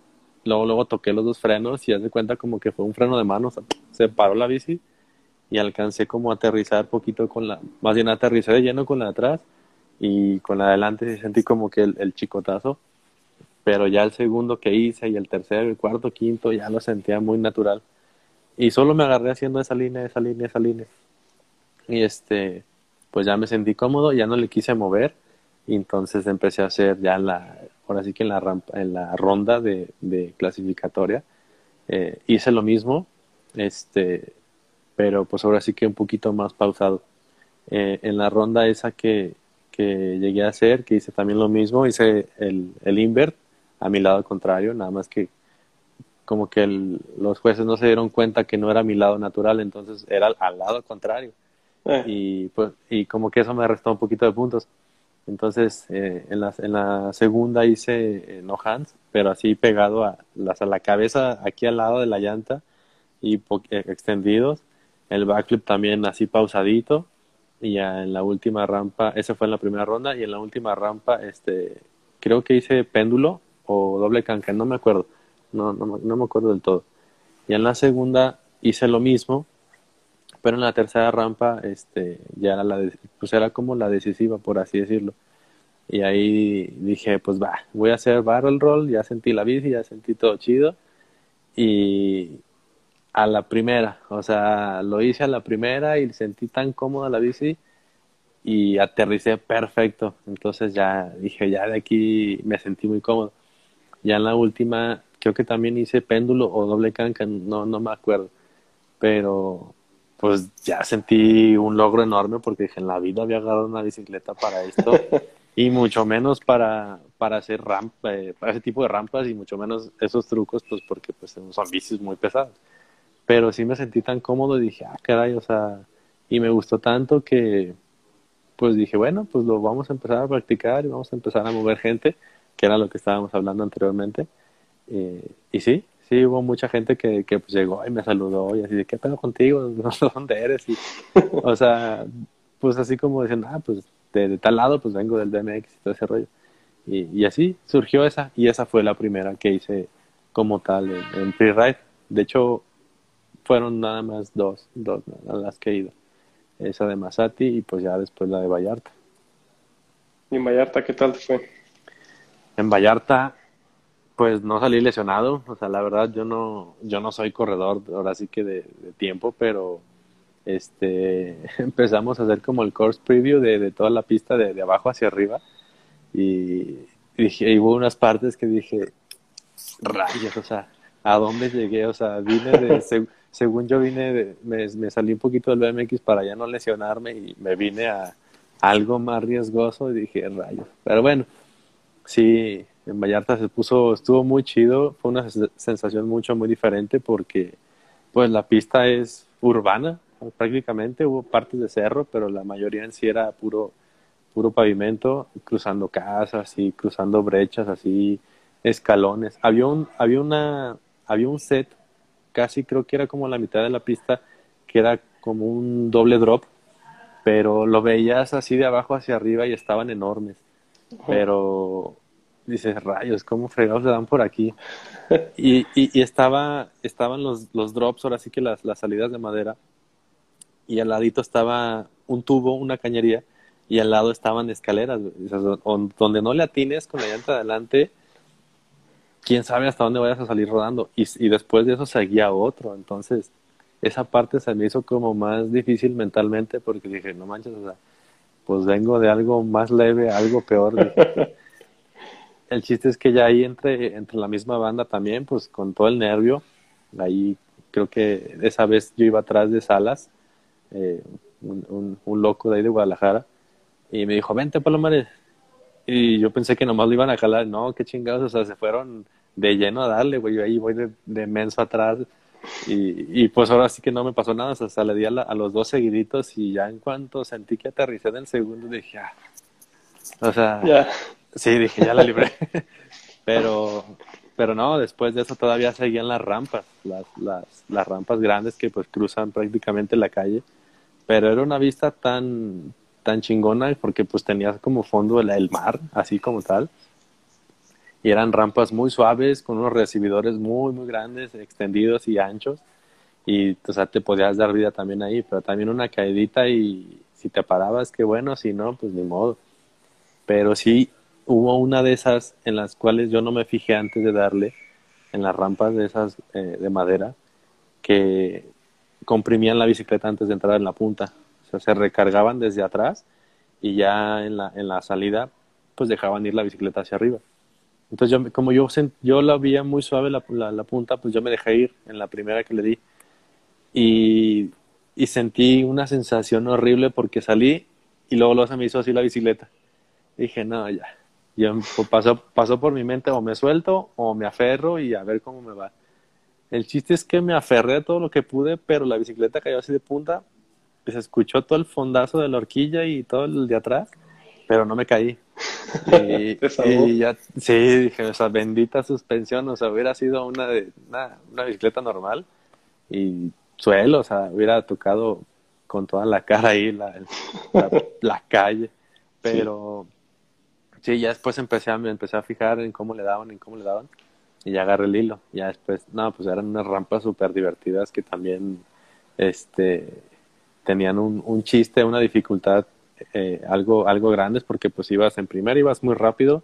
luego, luego toqué los dos frenos y hace cuenta como que fue un freno de mano, se paró la bici y alcancé como aterrizar poquito con la, más bien aterricé de lleno con la de atrás y con la de adelante sentí como que el, chicotazo, pero ya el segundo que hice y el tercero, el cuarto, quinto, ya lo sentía muy natural. Y solo me agarré haciendo esa línea, esa línea, esa línea. Y este, pues ya me sentí cómodo, ya no le quise mover. Y entonces empecé a hacer ya la, ahora sí que en la, rampa, en la ronda de, clasificatoria eh, hice lo mismo, este, pero pues ahora sí que un poquito más pausado. Eh, en la ronda esa que, que, llegué a hacer, que hice también lo mismo, hice el, el invert a mi lado contrario, nada más que como que los jueces no se dieron cuenta que no era mi lado natural, entonces era al, lado contrario. Eh. Y, pues, y como que eso me restó un poquito de puntos. Entonces, eh, en, la, en la segunda hice eh, no hands, pero así pegado a, la cabeza, aquí al lado de la llanta y eh, extendidos. El backflip también así pausadito. Y ya en la última rampa, esa fue en la primera ronda, y en la última rampa, este, creo que hice péndulo o doble canca, no me acuerdo, no, no, no me acuerdo del todo. Y en la segunda hice lo mismo, pero en la tercera rampa este ya era la pues era como la decisiva por así decirlo. Y ahí dije pues va voy a hacer barrel roll ya sentí la bici ya sentí todo chido. Y a la primera o sea lo hice a la primera y sentí tan cómoda la bici y aterricé perfecto. Entonces ya dije ya de aquí me sentí muy cómodo. Ya en la última creo que también hice péndulo o doble canca no no me acuerdo. Pero pues ya sentí un logro enorme porque dije, en la vida había agarrado una bicicleta para esto [LAUGHS] y mucho menos para, para hacer rampa, eh, para ese tipo de rampas y mucho menos esos trucos, pues porque pues son bicis muy pesadas. Pero sí me sentí tan cómodo y dije, ah, caray, o sea, y me gustó tanto que pues dije, bueno, pues lo vamos a empezar a practicar y vamos a empezar a mover gente, que era lo que estábamos hablando anteriormente. Eh, y sí, sí hubo mucha gente que, que pues llegó y me saludó y así de qué pedo contigo, [LAUGHS] dónde eres y o sea, pues así como diciendo, ah, pues de, tal lado pues vengo del BMX y todo ese rollo. Y, y, así surgió esa y esa fue la primera que hice como tal en, en freeride. De hecho, fueron nada más dos, dos a las que he ido. Esa de Masati y pues ya después la de Vallarta. ¿Y en Vallarta qué tal fue? En Vallarta, pues no salí lesionado, o sea, la verdad yo no, yo no soy corredor, ahora sí que de, tiempo, pero este [LAUGHS] empezamos a hacer como el course preview de, toda la pista de, abajo hacia arriba y, dije, y hubo unas partes que dije, rayos, o sea, ¿a dónde llegué? O sea, vine de, [LAUGHS] según yo vine, de, me, me, salí un poquito del BMX para ya no lesionarme y me vine a algo más riesgoso y dije, rayos. Pero bueno, sí, en Vallarta se puso, estuvo muy chido, fue una sensación mucho, muy diferente porque pues la pista es urbana prácticamente, hubo partes de cerro, pero la mayoría en sí era puro, puro pavimento, cruzando casas y cruzando brechas así, escalones. Había un, había una, había un set, casi creo que era como la mitad de la pista, que era como un doble drop, pero lo veías así de abajo hacia arriba y estaban enormes. Pero dices, rayos, ¿cómo fregados se dan por aquí? Y, y, estaba, estaban los, los drops, ahora sí que las, las salidas de madera, y al ladito estaba un tubo, una cañería, y al lado estaban escaleras, donde no le atines con la llanta adelante, quién sabe hasta dónde vayas a salir rodando. Y, y después de eso seguía otro, entonces esa parte se me hizo como más difícil mentalmente porque dije, no manches, o sea, pues vengo de algo más leve, algo peor. [LAUGHS] el chiste es que ya ahí entre, entre la misma banda también, pues con todo el nervio, ahí creo que esa vez yo iba atrás de Salas, eh, un, loco de ahí de Guadalajara, y me dijo, vente Palomares. Y yo pensé que nomás lo iban a jalar, no, qué chingados, o sea, se fueron de lleno a darle, güey, yo ahí voy de, de menso atrás. Y, y, pues ahora sí que no me pasó nada, o sea, le di a, los dos seguiditos y ya en cuanto sentí que aterricé en el segundo dije, ah, o sea, Sí, dije, ya la libré. [LAUGHS] pero, pero no, después de eso todavía seguían las rampas, las, las, las rampas grandes que pues cruzan prácticamente la calle. Pero era una vista tan, tan chingona porque pues tenías como fondo el, mar, así como tal. Y eran rampas muy suaves, con unos recibidores muy, muy grandes, extendidos y anchos. Y o sea, te podías dar vida también ahí, pero también una caidita y si te parabas, qué bueno, si no, pues ni modo. Pero sí, hubo una de esas en las cuales yo no me fijé antes de darle, en las rampas de esas eh, de madera, que comprimían la bicicleta antes de entrar en la punta. O sea, se recargaban desde atrás y ya en la, en la salida, pues dejaban ir la bicicleta hacia arriba. Entonces, yo, como yo, yo la veía muy suave la, la, punta, pues yo me dejé ir en la primera que le di. Y, y sentí una sensación horrible porque salí y luego, luego se me hizo así la bicicleta. dije, no, ya, y pues, pasó, pasó por mi mente o me suelto o me aferro y a ver cómo me va. El chiste es que me aferré a todo lo que pude, pero la bicicleta cayó así de punta y se escuchó todo el fondazo de la horquilla y todo el de atrás, pero no me caí. [LAUGHS] Y, ya, sí, dije, o sea, bendita suspensión, o sea, hubiera sido una, de, una, una bicicleta normal y suelo, o sea, hubiera tocado con toda la cara ahí la, la, calle, pero... Sí, ya después empecé a, me empecé a fijar en cómo le daban, en cómo le daban, y ya agarré el hilo. Ya después, no, pues eran unas rampas súper divertidas que también este, tenían un, un chiste, una dificultad eh, algo, algo grandes, porque pues ibas en primera, ibas muy rápido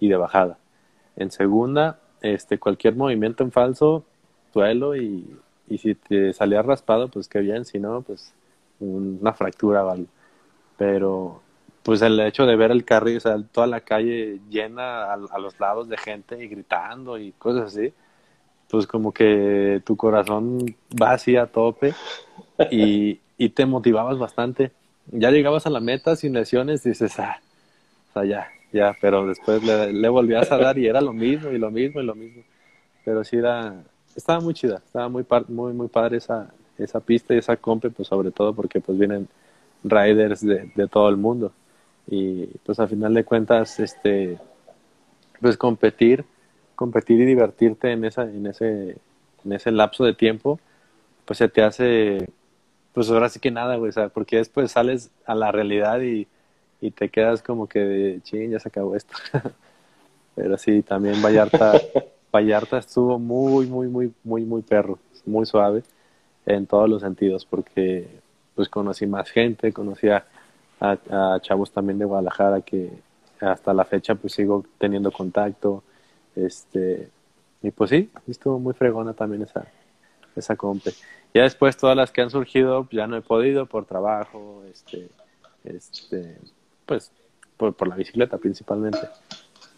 y de bajada. En segunda, este, cualquier movimiento en falso, suelo y, y si te salía raspado, pues qué bien, si no, pues una fractura o algo. Pero pues el hecho de ver el carril, o sea, toda la calle llena a, los lados de gente y gritando y cosas así, pues como que tu corazón va así a tope y, te motivabas bastante. Ya llegabas a la meta sin lesiones y dices, ah, o sea, ya, ya, pero después le, volvías a dar y era lo mismo y lo mismo y lo mismo. Pero sí era, estaba muy chida, estaba muy, muy, muy padre esa, esa pista y esa compe, pues sobre todo porque pues vienen riders de, de todo el mundo y pues al final de cuentas este pues competir competir y divertirte en esa en ese en ese lapso de tiempo pues se te hace pues ahora sí que nada güey o sea, porque después sales a la realidad y, y te quedas como que ching ya se acabó esto [LAUGHS] pero sí también Vallarta [LAUGHS] Vallarta estuvo muy muy muy muy muy perro muy suave en todos los sentidos, porque pues conocí más gente, conocí a, a, chavos también de Guadalajara que hasta la fecha pues sigo teniendo contacto, este, y pues sí, estuvo muy fregona también esa, esa compra. Ya después todas las que han surgido ya no he podido por trabajo, este, este, pues por, por la bicicleta principalmente.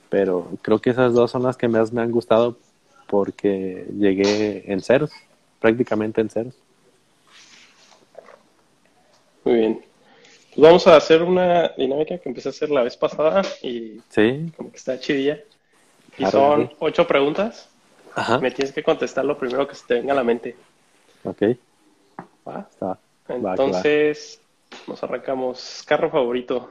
Pero creo que esas dos son las que más me han gustado porque llegué en ceros, prácticamente en ceros. Muy bien. Pues vamos a hacer una dinámica que empecé a hacer la vez pasada y sí. como que está chidilla. Y son ocho preguntas. Ajá. Me tienes que contestar lo primero que se te venga a la mente. Ok. ¿Va? Está. Entonces, nos arrancamos. Carro favorito.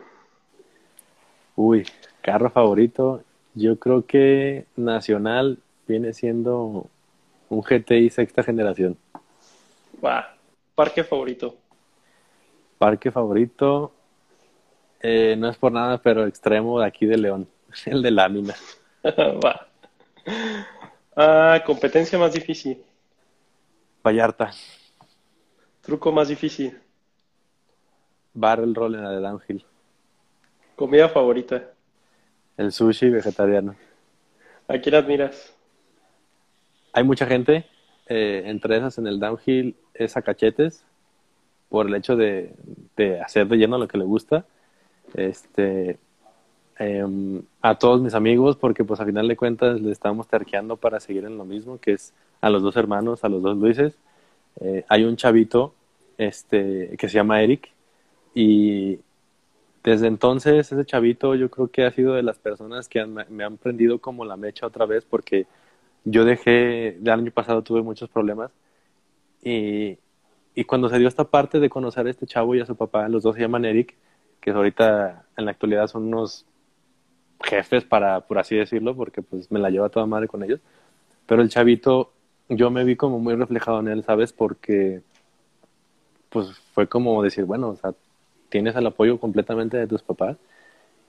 Uy, carro favorito. Yo creo que Nacional viene siendo un GTI sexta generación. Va. Parque favorito. Parque favorito. Eh, no es por nada, pero extremo de aquí de León. [LAUGHS] El de lámina. [LAUGHS] Va. Ah, competencia más difícil. Vallarta. Truco más difícil. Barrel roll en la de downhill. Comida favorita. El sushi vegetariano. ¿A quién admiras? Hay mucha gente, eh, entre esas en el downhill es a cachetes, por el hecho de, de hacer de lleno lo que le gusta. Este, em, a todos mis amigos, porque pues a final de cuentas le estamos terqueando para seguir en lo mismo, que es a los dos hermanos, a los dos Luises. Eh, hay un chavito este, que se llama Eric y desde entonces ese chavito yo creo que ha sido de las personas que me han prendido como la mecha otra vez porque yo dejé, el año pasado tuve muchos problemas y, y cuando se dio esta parte de conocer a este chavo y a su papá, los dos se llaman Eric, que ahorita en la actualidad son unos jefes para, por así decirlo, porque pues me la lleva toda madre con ellos, pero el chavito yo me vi como muy reflejado en él, ¿sabes? Porque pues fue como decir, bueno, o sea, tienes el apoyo completamente de tus papás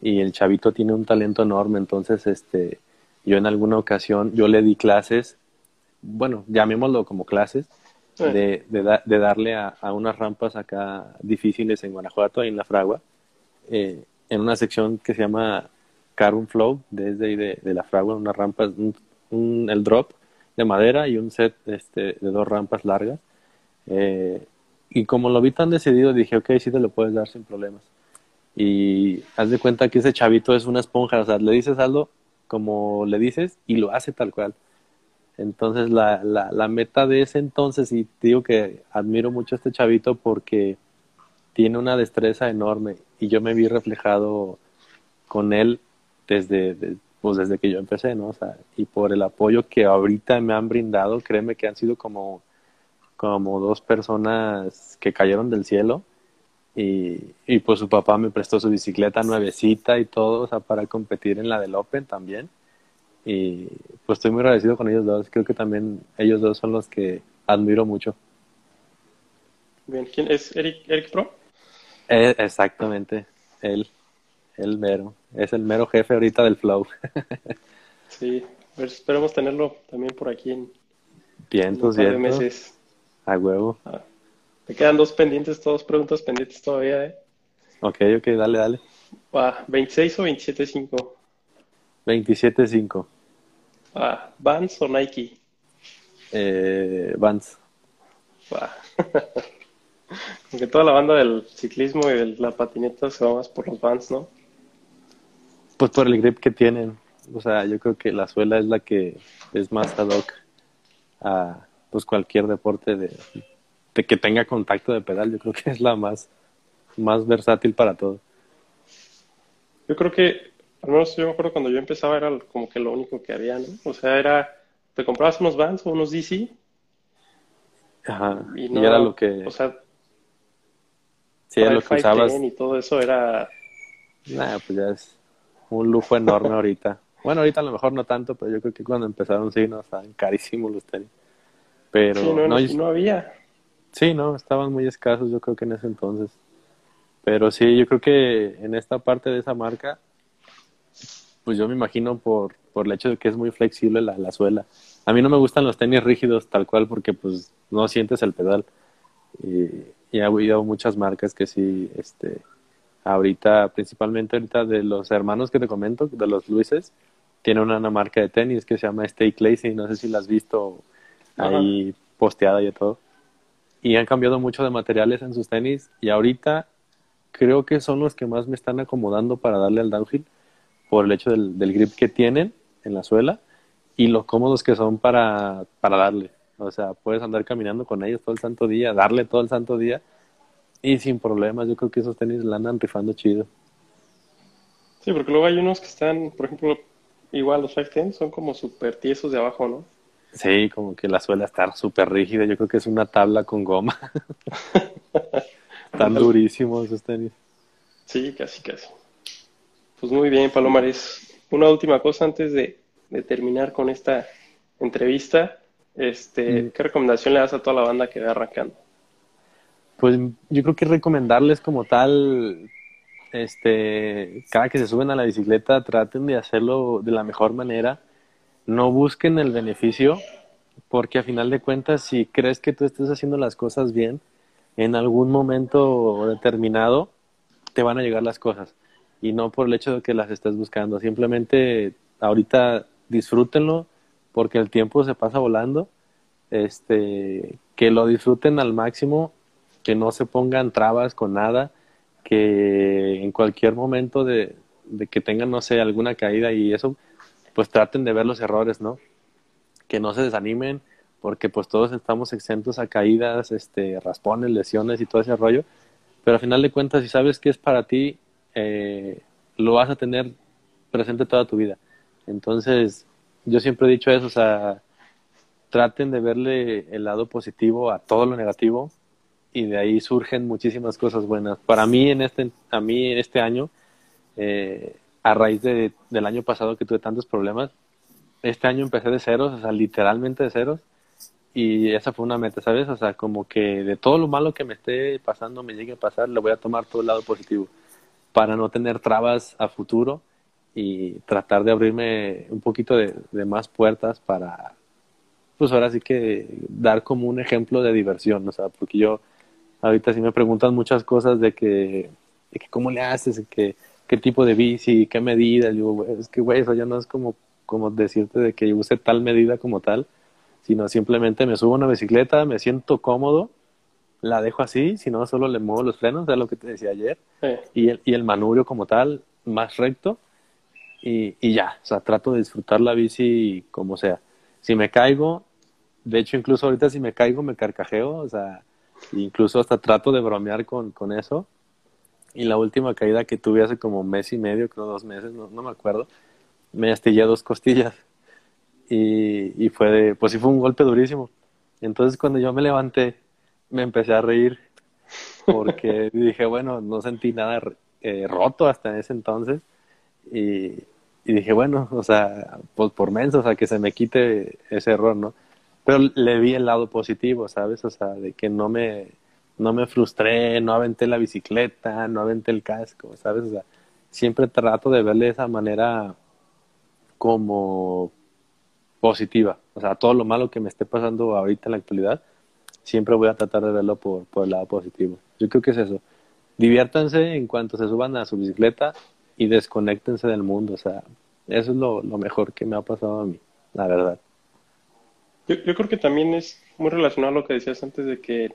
y el chavito tiene un talento enorme, entonces este yo en alguna ocasión yo le di clases, bueno, llamémoslo como clases de, de, darle a, unas rampas acá difíciles en Guanajuato, en la Fragua, eh, en una sección que se llama Carbon Flow, desde ahí de, la Fragua, unas rampas, un, el drop de madera y un set este, de dos rampas largas. Eh, y como lo vi tan decidido, dije, ok, sí te lo puedes dar sin problemas. Y haz de cuenta que ese chavito es una esponja, o sea, le dices algo como le dices y lo hace tal cual. Entonces la, la, la meta de ese entonces, y digo que admiro mucho a este chavito porque tiene una destreza enorme y yo me vi reflejado con él desde, pues desde que yo empecé, ¿no? O sea, y por el apoyo que ahorita me han brindado, créeme que han sido como como dos personas que cayeron del cielo y, y pues su papá me prestó su bicicleta nuevecita y todo, o sea, para competir en la del Open también. Y pues estoy muy agradecido con ellos dos. Creo que también ellos dos son los que admiro mucho. Bien, ¿quién es Eric, Eric Pro? Eh, exactamente, él, el mero. Es el mero jefe ahorita del Flow. [LAUGHS] sí, esperemos tenerlo también por aquí en, un meses. A huevo. Ah, me quedan dos pendientes, dos preguntas pendientes todavía, ¿eh? Ok, ok, dale, dale. Va, ¿26 o 27.5? 27.5. Ah, ¿Vans o Nike? Eh, Vans. [LAUGHS] Toda la banda del ciclismo y de la patineta se va más por los Vans, ¿no? Pues por el grip que tienen. O sea, yo creo que la suela es la que es más ad hoc a, pues cualquier deporte de, que tenga contacto de pedal, yo creo que es la más, más versátil para todo. Yo creo que, al menos yo me acuerdo cuando yo empezaba era como que lo único que había, ¿no? O sea, era, te comprabas unos Vans o unos DC. Ajá, y, no, era lo que... O sea, sí, era lo que usabas. Y todo eso era... Nah, pues ya es un lujo enorme ahorita. Bueno, ahorita a lo mejor no tanto, pero yo creo que cuando empezaron sí, no, estaban carísimos los tenis. Pero no, no, había. Sí, no, estaban muy escasos yo creo que en ese entonces. Pero sí, yo creo que en esta parte de esa marca, pues yo me imagino por, por el hecho de que es muy flexible la, la suela. A mí no me gustan los tenis rígidos tal cual porque pues no sientes el pedal. Y, y ha habido muchas marcas que sí, este, ahorita, principalmente ahorita de los hermanos que te comento, de los Luises, tiene una, marca de tenis que se llama Stay Lazy, no sé si la has visto ahí posteada y todo. Y han cambiado mucho de materiales en sus tenis y ahorita creo que son los que más me están acomodando para darle al downhill por el hecho del, del grip que tienen en la suela y lo cómodos que son para, para darle. O sea, puedes andar caminando con ellos todo el santo día, darle todo el santo día y sin problemas. Yo creo que esos tenis la andan rifando chido. Sí, porque luego hay unos que están, por ejemplo, igual los 510 son como súper tiesos de abajo, ¿no? Sí, como que la suela está súper rígida. Yo creo que es una tabla con goma. [LAUGHS] Están durísimos esos tenis. Sí, casi, casi. Pues muy bien, Palomares. Una última cosa antes de, terminar con esta entrevista. Este, mm. ¿Qué recomendación le das a toda la banda que va arrancando? Pues yo creo que recomendarles como tal, este, cada que se suben a la bicicleta, traten de hacerlo de la mejor manera. No busquen el beneficio, porque a final de cuentas, si crees que tú estés haciendo las cosas bien, en algún momento determinado te van a llegar las cosas. Y no por el hecho de que las estés buscando. Simplemente ahorita disfrútenlo, porque el tiempo se pasa volando. Este, que lo disfruten al máximo que no se pongan trabas con nada, que en cualquier momento de, que tengan, no sé, alguna caída y eso, pues traten de ver los errores, ¿no? Que no se desanimen, porque pues todos estamos exentos a caídas, este, raspones, lesiones y todo ese rollo, pero al final de cuentas, si sabes que es para ti, eh, lo vas a tener presente toda tu vida. Entonces, yo siempre he dicho eso, o sea, traten de verle el lado positivo a todo lo negativo, y de ahí surgen muchísimas cosas buenas. Para mí en este, a mí este año, eh, a raíz de, del año pasado que tuve tantos problemas, este año empecé de ceros, o sea, literalmente de ceros, y esa fue una meta, ¿sabes? O sea, como que de todo lo malo que me esté pasando, me llegue a pasar, le voy a tomar todo el lado positivo, para no tener trabas a futuro y tratar de abrirme un poquito de, más puertas para, pues ahora sí que dar como un ejemplo de diversión, o sea, porque yo Ahorita sí me preguntan muchas cosas de que, de que cómo le haces, qué tipo de bici, qué medida. Digo, es que, güey, eso ya no es como, como decirte de que use tal medida como tal, sino simplemente me subo a una bicicleta, me siento cómodo, la dejo así, si no solo le muevo los frenos, es lo que te decía ayer, y, el, y el manubrio como tal, más recto, y, y ya, o sea, trato de disfrutar la bici como sea. Si me caigo, de hecho incluso ahorita si me caigo me carcajeo, o sea, Incluso hasta trato de bromear con, con eso. Y la última caída que tuve hace como un mes y medio, creo dos meses, no, no me acuerdo, me astillé dos costillas. Y, y fue de, pues sí fue un golpe durísimo. Entonces cuando yo me levanté, me empecé a reír porque [LAUGHS] dije, bueno, no sentí nada eh, roto hasta ese entonces. Y, y, dije, bueno, o sea, pues por menso, o sea, que se me quite ese error, ¿no? pero le vi el lado positivo, ¿sabes? O sea, de que no me, no me frustré, no aventé la bicicleta, no aventé el casco, ¿sabes? O sea, siempre trato de verle de esa manera como positiva. O sea, todo lo malo que me esté pasando ahorita en la actualidad, siempre voy a tratar de verlo por, por el lado positivo. Yo creo que es eso. Diviértanse en cuanto se suban a su bicicleta y desconectense del mundo. O sea, eso es lo, lo mejor que me ha pasado a mí, la verdad. Yo, creo que también es muy relacionado a lo que decías antes de que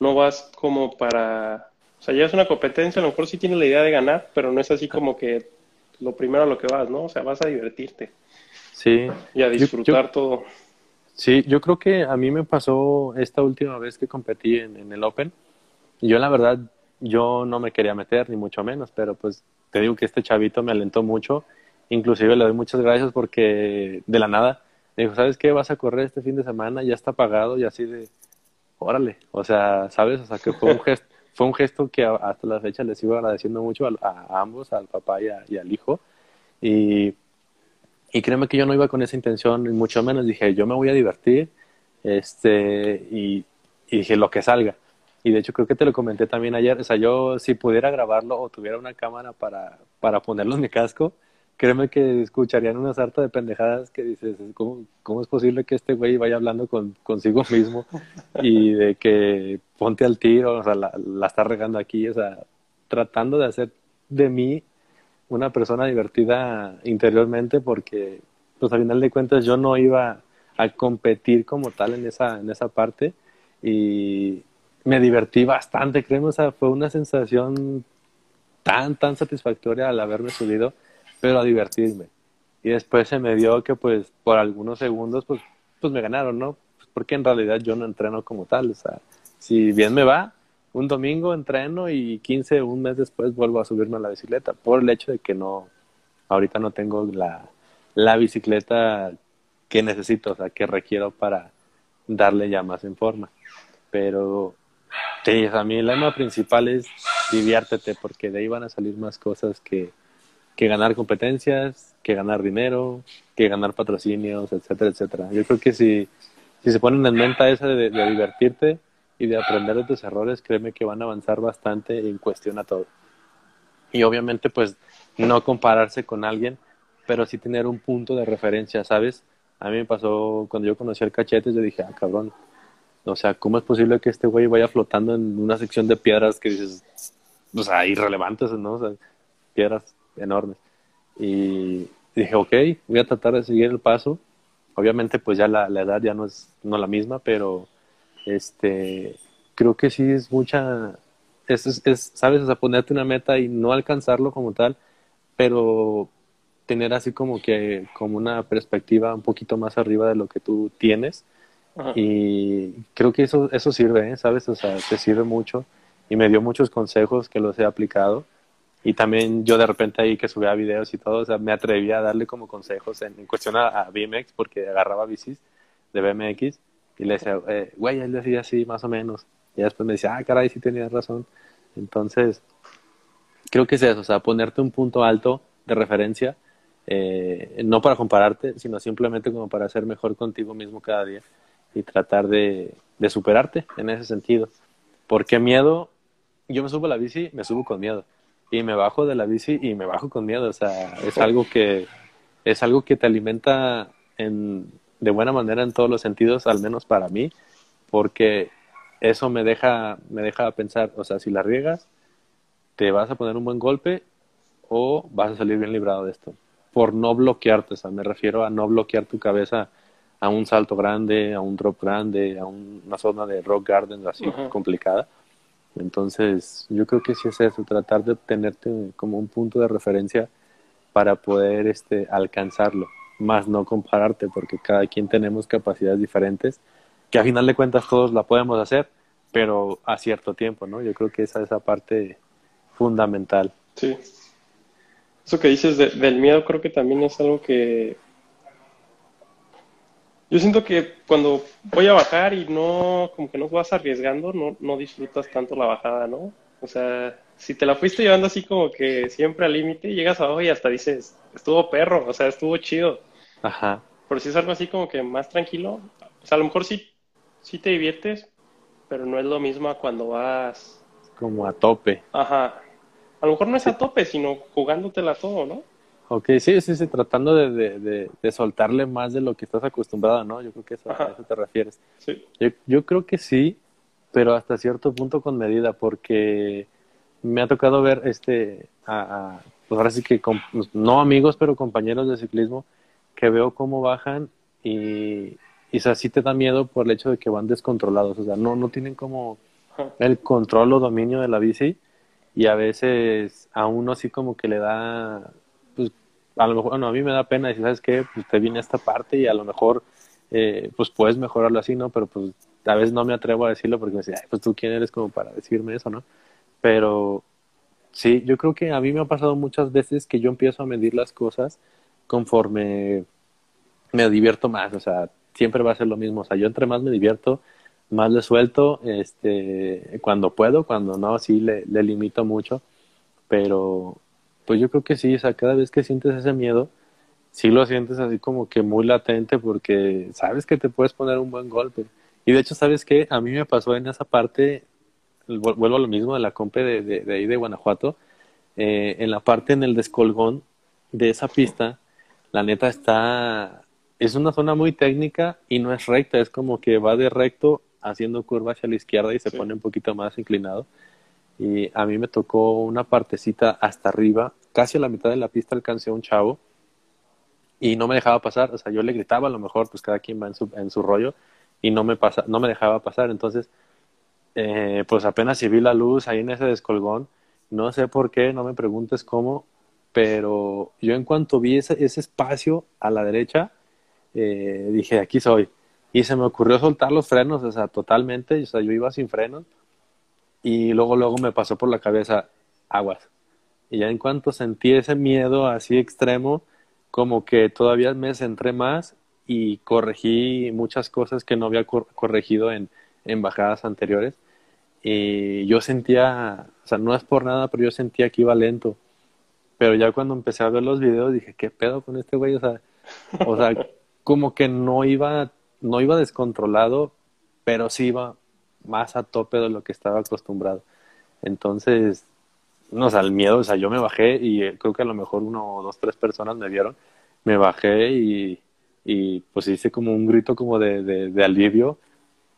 no vas como para... O sea, ya es una competencia, a lo mejor sí tienes la idea de ganar, pero no es así como que lo primero a lo que vas, ¿no? O sea, vas a divertirte. Sí. Y a disfrutar todo. Sí, yo creo que a mí me pasó esta última vez que competí en, el Open. Yo la verdad, yo no me quería meter, ni mucho menos, pero pues te digo que este chavito me alentó mucho. Inclusive le doy muchas gracias porque de la nada me dijo, ¿sabes qué? Vas a correr este fin de semana, ya está pagado y así de, órale. O sea, ¿sabes? O sea, que fue un gesto, [LAUGHS] fue un gesto que hasta la fecha les sigo agradeciendo mucho a, ambos, al papá y, al hijo. Y, y créeme que yo no iba con esa intención, y mucho menos. Dije, yo me voy a divertir, este, y, y dije, lo que salga. Y de hecho creo que te lo comenté también ayer, o sea, yo si pudiera grabarlo o tuviera una cámara para, para ponerlo en mi casco, créeme que escucharían una sarta de pendejadas que dices, ¿cómo, cómo es posible que este güey vaya hablando con, consigo mismo y de que ponte al tiro, o sea, la, la está regando aquí, o sea, tratando de hacer de mí una persona divertida interiormente porque, pues a final de cuentas yo no iba a competir como tal en esa, en esa parte y me divertí bastante, créeme, o fue una sensación tan, tan satisfactoria al haberme subido pero a divertirme. Y después se me dio que pues por algunos segundos pues, pues me ganaron, ¿no? Pues, porque en realidad yo no entreno como tal, o sea, si bien me va, un domingo entreno y 15, un mes después vuelvo a subirme a la bicicleta, por el hecho de que no, ahorita no tengo la, la bicicleta que necesito, o sea, que requiero para darle ya más en forma. Pero sí, a mí el lema principal es diviértete, porque de ahí van a salir más cosas que, que ganar competencias, que ganar dinero, que ganar patrocinios, etcétera, etcétera. Yo creo que si, si se ponen en mente esa de, divertirte y de aprender de tus errores, créeme que van a avanzar bastante en cuestión a todo. Y obviamente, pues, no compararse con alguien, pero sí tener un punto de referencia, ¿sabes? A mí me pasó cuando yo conocí al Cachetes, yo dije, ah, cabrón, o sea, ¿cómo es posible que este güey vaya flotando en una sección de piedras que dices, o sea, irrelevantes, ¿no? O sea, piedras enormes. Y dije, ok, voy a tratar de seguir el paso. Obviamente, pues ya la, la edad ya no es no la misma, pero este, creo que sí es mucha, es, es, sabes, o sea, ponerte una meta y no alcanzarlo como tal, pero tener así como que, como una perspectiva un poquito más arriba de lo que tú tienes. Y creo que eso, eso sirve, ¿eh? ¿sabes? O sea, te sirve mucho y me dio muchos consejos que los he aplicado y también yo de repente ahí que subía videos y todo, o sea, me atrevía a darle como consejos en, cuestión a, BMX, porque agarraba bicis de BMX y le decía, eh, güey, él decía así, más o menos. Y después me decía, ah, caray, sí tenías razón. Entonces, creo que es eso, o sea, ponerte un punto alto de referencia, eh, no para compararte, sino simplemente como para ser mejor contigo mismo cada día y tratar de, de superarte en ese sentido. Porque miedo, yo me subo a la bici, me subo con miedo y me bajo de la bici y me bajo con miedo. O sea, es algo que, es algo que te alimenta en, de buena manera en todos los sentidos, al menos para mí, porque eso me deja, me deja pensar, o sea, si la riegas, te vas a poner un buen golpe o vas a salir bien librado de esto. Por no bloquearte, o sea, me refiero a no bloquear tu cabeza a un salto grande, a un drop grande, a una zona de rock garden así complicada. Entonces, yo creo que sí es eso, tratar de obtenerte como un punto de referencia para poder este, alcanzarlo, más no compararte, porque cada quien tenemos capacidades diferentes, que a final de cuentas todos la podemos hacer, pero a cierto tiempo, ¿no? Yo creo que esa es la parte fundamental. Sí. Eso que dices del miedo creo que también es algo que yo siento que cuando voy a bajar y no, como que no vas arriesgando, no, no disfrutas tanto la bajada, ¿no? O sea, si te la fuiste llevando así como que siempre al límite, llegas abajo y hasta dices, estuvo perro, o sea, estuvo chido. Ajá. Pero si es algo así como que más tranquilo, o sea, a lo mejor sí, sí te diviertes, pero no es lo mismo a cuando vas... Como a tope. Ajá. A lo mejor no es a tope, sino jugándotela todo, ¿no? Ok, sí, sí, sí, tratando de, de, de, soltarle más de lo que estás acostumbrado, ¿no? Yo creo que eso, a eso te refieres. Sí. Yo, yo, creo que sí, pero hasta cierto punto con medida, porque me ha tocado ver, este, a, pues ahora sí que, pues, no amigos, pero compañeros de ciclismo, que veo cómo bajan y, y así te da miedo por el hecho de que van descontrolados, o sea, no, no tienen como el control o dominio de la bici y a veces a uno así como que le da a lo mejor, bueno, a mí me da pena decir, ¿sabes qué? Pues te viene esta parte y a lo mejor, eh, pues puedes mejorarlo así, ¿no? Pero pues a veces no me atrevo a decirlo porque me dice, Ay, pues tú quién eres como para decirme eso, ¿no? Pero sí, yo creo que a mí me ha pasado muchas veces que yo empiezo a medir las cosas conforme me divierto más, o sea, siempre va a ser lo mismo, o sea, yo entre más me divierto, más le suelto, este, cuando puedo, cuando no, sí le, le limito mucho, pero pues yo creo que sí, o sea, cada vez que sientes ese miedo, sí lo sientes así como que muy latente porque sabes que te puedes poner un buen golpe. Y de hecho, ¿sabes qué? A mí me pasó en esa parte, vuelvo a lo mismo de la compe de, de, ahí de Guanajuato, eh, en la parte en el descolgón, de esa pista, la neta está, es una zona muy técnica y no es recta, es como que va de recto haciendo curva hacia la izquierda y se pone un poquito más inclinado. Y a mí me tocó una partecita hasta arriba, casi a la mitad de la pista alcancé a un chavo y no me dejaba pasar, o sea, yo le gritaba a lo mejor, pues cada quien va en su, en su rollo y no me, pasa, no me dejaba pasar, entonces, eh, pues apenas si vi la luz ahí en ese descolgón, no sé por qué, no me preguntes cómo, pero yo en cuanto vi ese, espacio a la derecha, eh, dije, aquí soy. Y se me ocurrió soltar los frenos, o sea, totalmente, o sea, yo iba sin frenos. Y luego, luego me pasó por la cabeza aguas. Y ya en cuanto sentí ese miedo así extremo, como que todavía me centré más y corregí muchas cosas que no había corregido en, en bajadas anteriores. Y yo sentía, o sea, no es por nada, pero yo sentía que iba lento. Pero ya cuando empecé a ver los videos dije, ¿qué pedo con este güey? O sea, o sea [LAUGHS] como que no iba, no iba descontrolado, pero sí iba más a tope de lo que estaba acostumbrado. Entonces, no, o sea, el miedo, o sea, yo me bajé y eh, creo que a lo mejor uno o dos, tres personas me vieron. Me bajé y, y pues hice como un grito como de, de, de alivio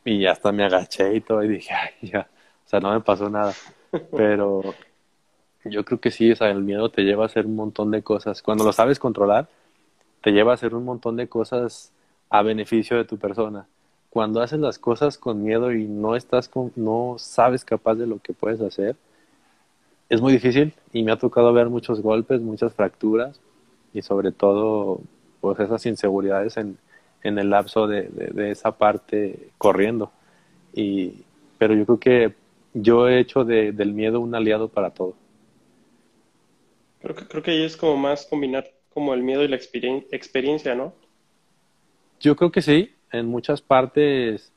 y hasta me agaché y todo y dije, ya, o sea, no me pasó nada. Pero yo creo que sí, o sea, el miedo te lleva a hacer un montón de cosas. Cuando lo sabes controlar, te lleva a hacer un montón de cosas a beneficio de tu persona. Cuando haces las cosas con miedo y no estás con, no sabes capaz de lo que puedes hacer, es muy difícil y me ha tocado ver muchos golpes, muchas fracturas y sobre todo pues esas inseguridades en, en el lapso de, de, esa parte corriendo. Y, pero yo creo que yo he hecho de, del miedo un aliado para todo. Creo que, creo que ahí es como más combinar como el miedo y la experiencia, ¿no? Yo creo que sí, en muchas partes,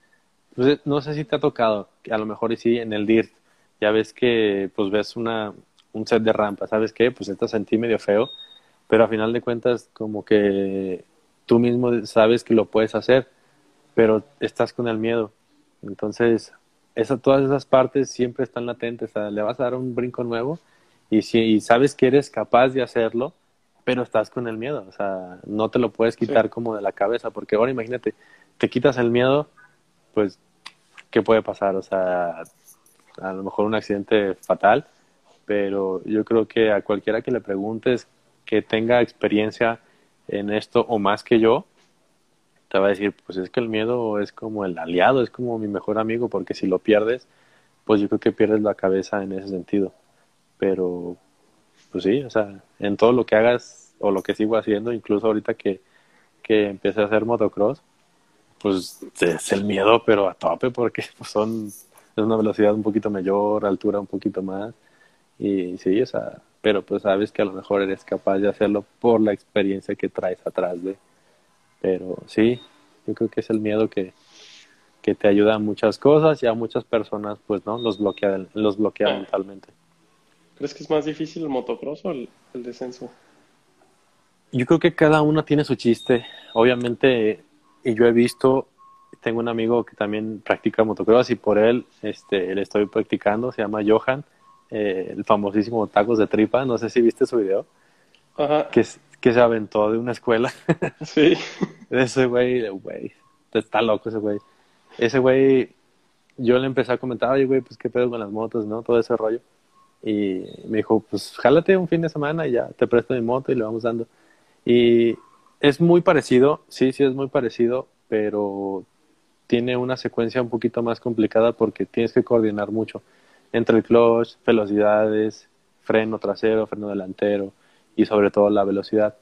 pues, no sé si te ha tocado, a lo mejor sí en el DIRT, ya ves que pues ves una, un set de rampa, ¿sabes qué? Pues te sentí medio feo, pero a final de cuentas como que tú mismo sabes que lo puedes hacer, pero estás con el miedo. Entonces, esa, todas esas partes siempre están latentes, o sea, le vas a dar un brinco nuevo y si y sabes que eres capaz de hacerlo, pero estás con el miedo, o sea, no te lo puedes quitar como de la cabeza, porque ahora imagínate, te quitas el miedo, pues, ¿qué puede pasar? O sea, a lo mejor un accidente fatal, pero yo creo que a cualquiera que le preguntes que tenga experiencia en esto o más que yo, te va a decir, pues es que el miedo es como el aliado, es como mi mejor amigo, porque si lo pierdes, pues yo creo que pierdes la cabeza en ese sentido. Pero pues sí, o sea, en todo lo que hagas o lo que sigo haciendo, incluso ahorita que, que empecé a hacer motocross, pues es el miedo, pero a tope, porque pues, son, es una velocidad un poquito mayor, altura un poquito más, y sí, o sea, pero pues sabes que a lo mejor eres capaz de hacerlo por la experiencia que traes atrás de, pero sí, yo creo que es el miedo que, que te ayuda a muchas cosas y a muchas personas, pues no, los bloquea, los bloquea mentalmente. ¿Crees que es más difícil el motocross o el, descenso? Yo creo que cada uno tiene su chiste. Obviamente, y yo he visto, tengo un amigo que también practica motocross y por él este, le estoy practicando, se llama Johan, eh, el famosísimo Tacos de Tripa, no sé si viste su video, Ajá. Que, que se aventó de una escuela. [LAUGHS] Sí. ese güey, güey, está loco ese güey. Ese güey, yo le empecé a comentar, oye, güey, pues qué pedo con las motos, ¿no? Todo ese rollo. Y me dijo, pues jálate un fin de semana y ya te presto mi moto y le vamos dando. Y es muy parecido, sí, sí es muy parecido, pero tiene una secuencia un poquito más complicada porque tienes que coordinar mucho entre el clutch, velocidades, freno trasero, freno delantero y sobre todo la velocidad.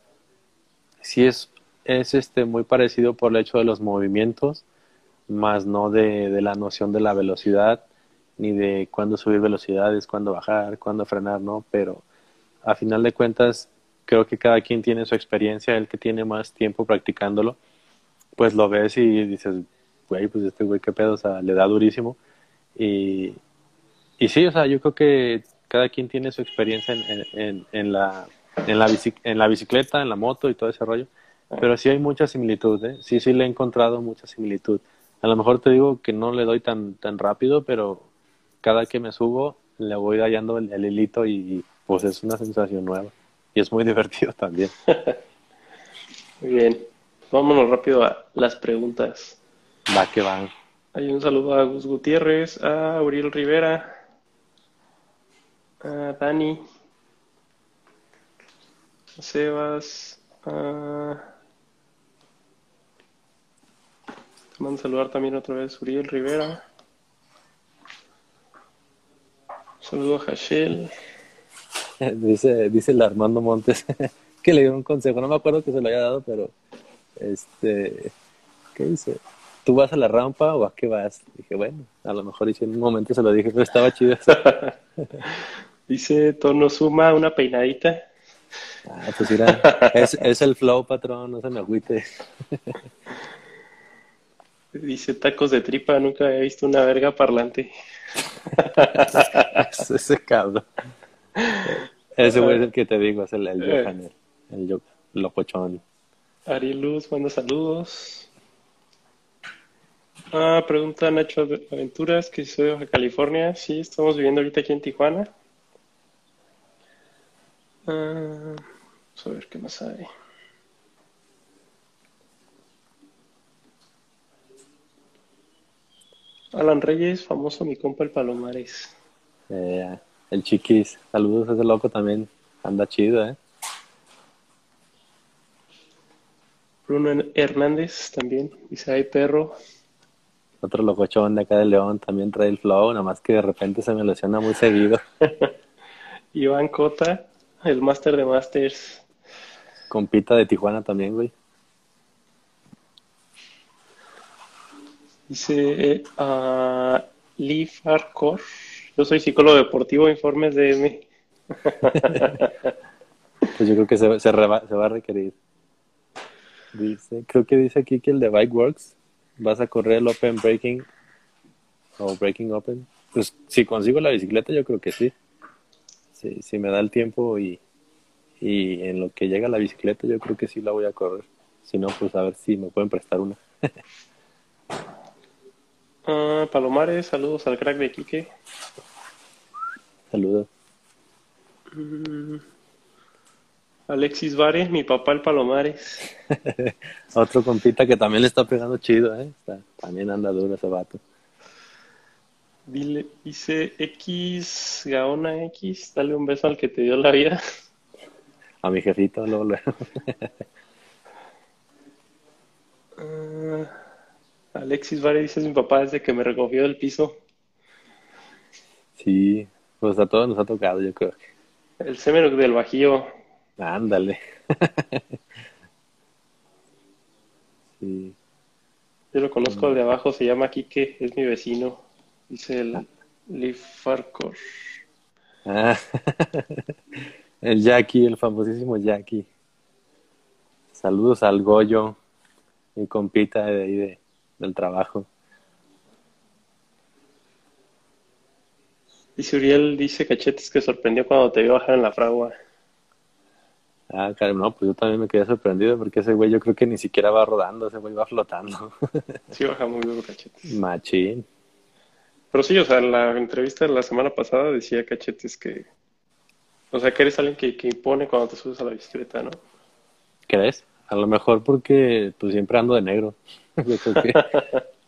Sí es, es este, muy parecido por el hecho de los movimientos, más no de, de la noción de la velocidad ni de cuándo subir velocidades, cuándo bajar, cuándo frenar, ¿no? Pero a final de cuentas, creo que cada quien tiene su experiencia, el que tiene más tiempo practicándolo, pues lo ves y dices, güey, pues este güey qué pedo, o sea, le da durísimo. Y, y sí, o sea, yo creo que cada quien tiene su experiencia en, en, en, la, en, la, en la bicicleta, en la moto y todo ese rollo. Pero sí hay mucha similitud, ¿eh? Sí, sí le he encontrado mucha similitud. A lo mejor te digo que no le doy tan, tan rápido, pero cada que me subo le voy hallando el, hilito y pues es una sensación nueva. y es muy [LAUGHS] divertido también. muy bien. Vámonos rápido a las preguntas. Va que van. Hay un saludo a Gus Gutiérrez, a Uriel Rivera, a Dani, a Sebas, a... Te mando a saludar también otra vez Uriel Rivera. saludo a Hashel. [LAUGHS] Dice, dice el Armando Montes [LAUGHS] que le dio un consejo, no me acuerdo que se lo haya dado, pero este, ¿qué dice? ¿Tú vas a la rampa o a qué vas? Dije, bueno, a lo mejor en un momento se lo dije, pero estaba chido [LAUGHS] dice Tono Suma, una peinadita. Ah, pues mira, es, es el flow, patrón, no se me agüite. Dice tacos de tripa, nunca he visto una verga parlante. [LAUGHS] ese cabrón. Ese güey es el que te digo, es el, el eh. Johan, el, locochón. Ari Luz manda saludos. Ah, pregunta Nacho Aventuras, que soy de Baja California. Sí, estamos viviendo ahorita aquí en Tijuana. Ah, vamos a ver qué más hay. Alan Reyes, famoso mi compa el Palomares. Eh, el Chiquis, saludos a ese loco también, anda chido, ¿eh? Bruno Hernández también, dice ahí perro. Otro locochón de acá de León también trae el flow, nada más que de repente se me lesiona muy seguido. [LAUGHS] Iván Cota, el máster de masters. Compita de Tijuana también, güey. Dice uh, Lee Farcor. Yo soy psicólogo deportivo, informes de M. [LAUGHS] pues yo creo que se, se, va a requerir. Dice, creo que dice aquí que el de Bike Works vas a correr el Open Breaking o Breaking Open. Pues si consigo la bicicleta, yo creo que sí. Si, si me da el tiempo y, y en lo que llega la bicicleta, yo creo que sí la voy a correr. Si no, pues a ver si me pueden prestar una. [LAUGHS] Ah, Palomares, saludos al crack de Quique. Saludos. Mm, Alexis Vares, mi papá el Palomares. [LAUGHS] Otro compita que también le está pegando chido, ¿eh? también anda duro ese vato. Dile, dice X, Gaona X, dale un beso al que te dio la vida. A mi jefito, luego, luego. Ah, Alexis Vare dice mi papá desde que me recogió del piso. Sí, pues a todos nos ha tocado, yo creo. El semen del Bajío. Ándale. [LAUGHS] sí. Yo lo conozco al de abajo, se llama Quique, es mi vecino. Dice el Lifarcor. Ah, [LAUGHS] el Jackie, el famosísimo Jackie. Saludos al Goyo, mi compita de ahí de, del trabajo. Dice Uriel, dice Cachetes que sorprendió cuando te vio bajar en la fragua. Ah, claro, no, pues yo también me quedé sorprendido porque ese güey yo creo que ni siquiera va rodando, ese güey va flotando. [LAUGHS] Sí, baja muy duro Cachetes. Machín. Pero sí, o sea, en la entrevista de la semana pasada decía Cachetes que, o sea, que eres alguien que, que impone cuando te subes a la bicicleta, ¿no? ¿Crees? A lo mejor porque pues siempre ando de negro. [LAUGHS] Yo creo que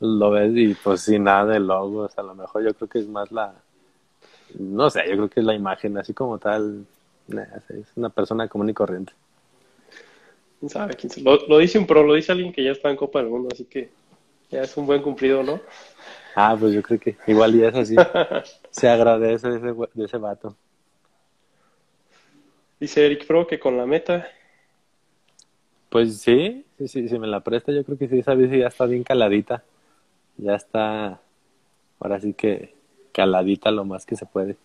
lo ves y pues sin nada de logos, a lo mejor yo creo que es más la, no sé, yo creo que es la imagen, así como tal, es una persona común y corriente. ¿Quién sabe? Lo, dice un pro, lo dice alguien que ya está en Copa del Mundo, así que ya es un buen cumplido, ¿no? Ah, pues yo creo que igual y eso así. [LAUGHS] se agradece de ese, de ese vato. Dice Eric Pro que con la meta pues sí, sí, sí, si me la presta, yo creo que sí, esa bici ya está bien caladita. Ya está, ahora sí que caladita lo más que se puede.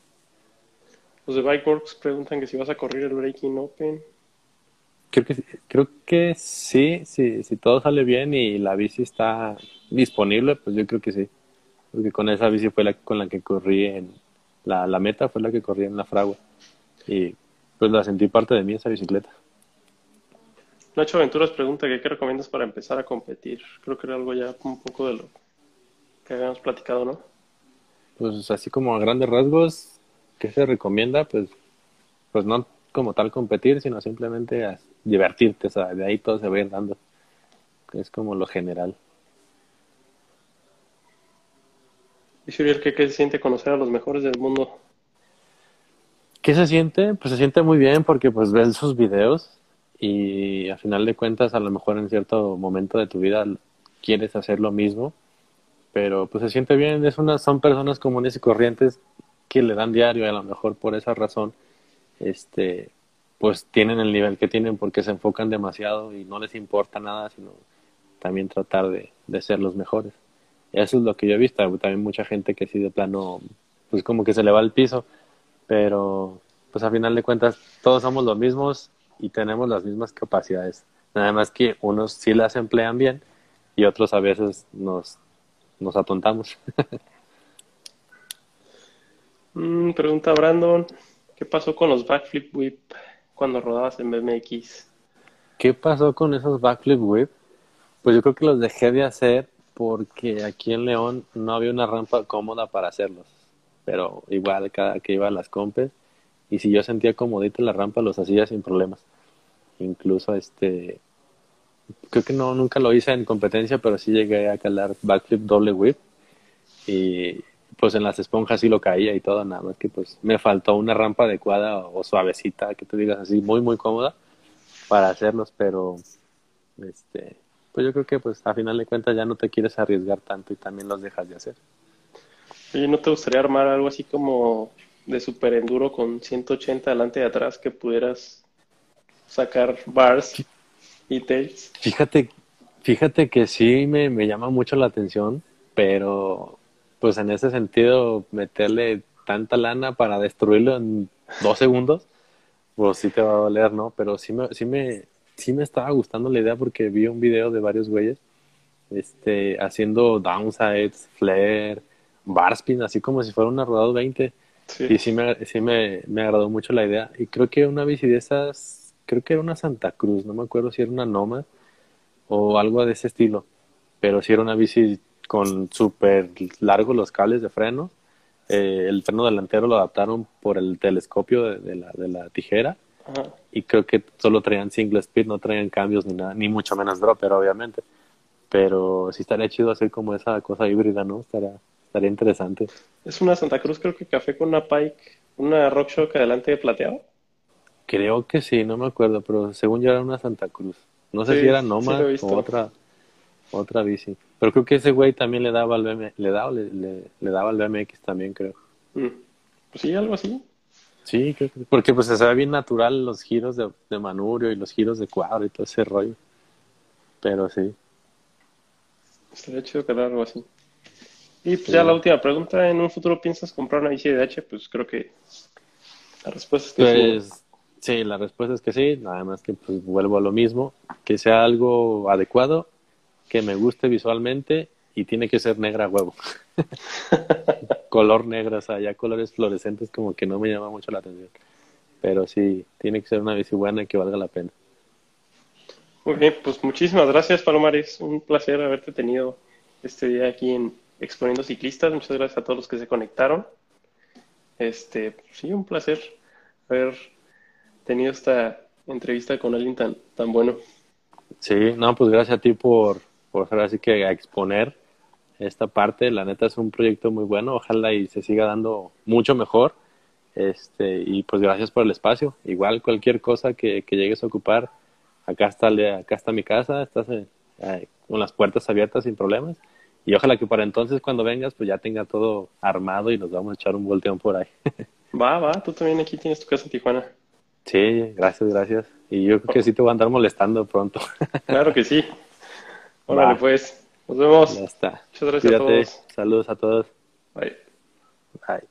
Los de Bikeworks preguntan que si vas a correr el Breaking Open. Creo que, creo que sí, sí, si todo sale bien y la bici está disponible, pues yo creo que sí. Porque con esa bici fue la con la que corrí en la, la meta, fue la que corrí en la fragua. Y pues la sentí parte de mí esa bicicleta. Nacho Aventuras pregunta que qué recomiendas para empezar a competir. Creo que era algo ya un poco de lo que habíamos platicado, ¿no? Pues así como a grandes rasgos, ¿qué se recomienda? Pues, pues no, como tal competir, sino simplemente divertirte, o sea, de ahí todo se va a ir dando. Es como lo general. ¿Y Shuriel, ¿qué, ¿qué se siente conocer a los mejores del mundo? ¿Qué se siente? Pues se siente muy bien porque pues ves sus videos y a final de cuentas a lo mejor en cierto momento de tu vida quieres hacer lo mismo, pero pues se siente bien, es una, son personas comunes y corrientes que le dan diario y a lo mejor por esa razón este pues tienen el nivel que tienen porque se enfocan demasiado y no les importa nada, sino también tratar de, de ser los mejores. Eso es lo que yo he visto, también mucha gente que sí de plano pues como que se le va al piso, pero pues a final de cuentas todos somos los mismos y tenemos las mismas capacidades. Nada más que unos sí las emplean bien y otros a veces nos, nos atontamos. [LAUGHS] mm, pregunta Brandon, ¿qué pasó con los backflip whip cuando rodabas en BMX? ¿Qué pasó con esos backflip whip? Pues yo creo que los dejé de hacer porque aquí en León no había una rampa cómoda para hacerlos. Pero igual cada que iba a las compes y si yo sentía comodita la rampa los hacía sin problemas. Incluso este creo que no nunca lo hice en competencia, pero sí llegué a calar backflip doble whip y pues en las esponjas sí lo caía y todo, nada más que pues me faltó una rampa adecuada o, suavecita, que tú digas así, muy muy cómoda para hacerlos, pero este pues yo creo que pues a final de cuentas ya no te quieres arriesgar tanto y también los dejas de hacer. Oye, ¿no te gustaría armar algo así como de super enduro con 180 adelante y atrás que pudieras sacar bars y tails? Fíjate, fíjate que sí me, me llama mucho la atención, pero pues en ese sentido meterle tanta lana para destruirlo en dos segundos, pues sí te va a doler, ¿no? Pero sí me, sí me, sí me estaba gustando la idea porque vi un video de varios güeyes este, haciendo downsides, flare, barspin, así como si fuera una rodado 20. Y sí, me, sí me, me agradó mucho la idea. Y creo que una bici de esas, creo que era una Santa Cruz, no me acuerdo si era una Noma o algo de ese estilo. Pero sí era una bici con súper largos los cables de freno. Eh, el freno delantero lo adaptaron por el telescopio de, la, de la tijera. Y creo que solo traían single speed, no traían cambios ni nada, ni mucho menos dropper, obviamente. Pero sí estaría chido hacer como esa cosa híbrida, ¿no? Estaría, estaría interesante. Es una Santa Cruz, creo que café con una Pike, una RockShox adelante de plateado. Creo que sí, no me acuerdo, pero según yo era una Santa Cruz. No sé si era Noma o otra, otra bici. Pero creo que ese güey también le daba al BMX, le daba, le, le, daba al BMX también, creo. Mm. Pues sí, algo así. Sí, creo que, porque pues se ve bien natural los giros de, de Manurio y los giros de cuadro y todo ese rollo. Pero sí. Estaría chido crear algo así. Y pues ya la última pregunta, ¿en un futuro piensas comprar una bici de H? Pues creo que la respuesta es que pues, sí. Sí, la respuesta es que sí, nada más que pues vuelvo a lo mismo, que sea algo adecuado, que me guste visualmente y tiene que ser negra huevo. [LAUGHS] Color negro, o sea, ya colores fluorescentes como que no me llama mucho la atención. Pero sí, tiene que ser una bici buena y que valga la pena. Muy bien, pues muchísimas gracias Palomares, un placer haberte tenido este día aquí en Exponiendo Ciclistas. Muchas gracias a todos los que se conectaron. Este, sí, un placer haber tenido esta entrevista con alguien tan, tan bueno. Sí, no, pues gracias a ti por, por así que a exponer esta parte. La neta es un proyecto muy bueno. Ojalá y se siga dando mucho mejor. Este, y pues gracias por el espacio. Igual cualquier cosa que, que llegues a ocupar, acá está, acá está mi casa, estás eh, con las puertas abiertas sin problemas. Y ojalá que para entonces cuando vengas pues ya tenga todo armado y nos vamos a echar un volteón por ahí. [LAUGHS] Va, va, tú también aquí tienes tu casa en Tijuana. Sí, gracias, gracias. Y yo creo que sí te voy a andar molestando pronto. Claro que sí. [LAUGHS] Órale, pues. Nos vemos. Ya está. Muchas gracias a todos. Saludos a todos. Bye. Bye.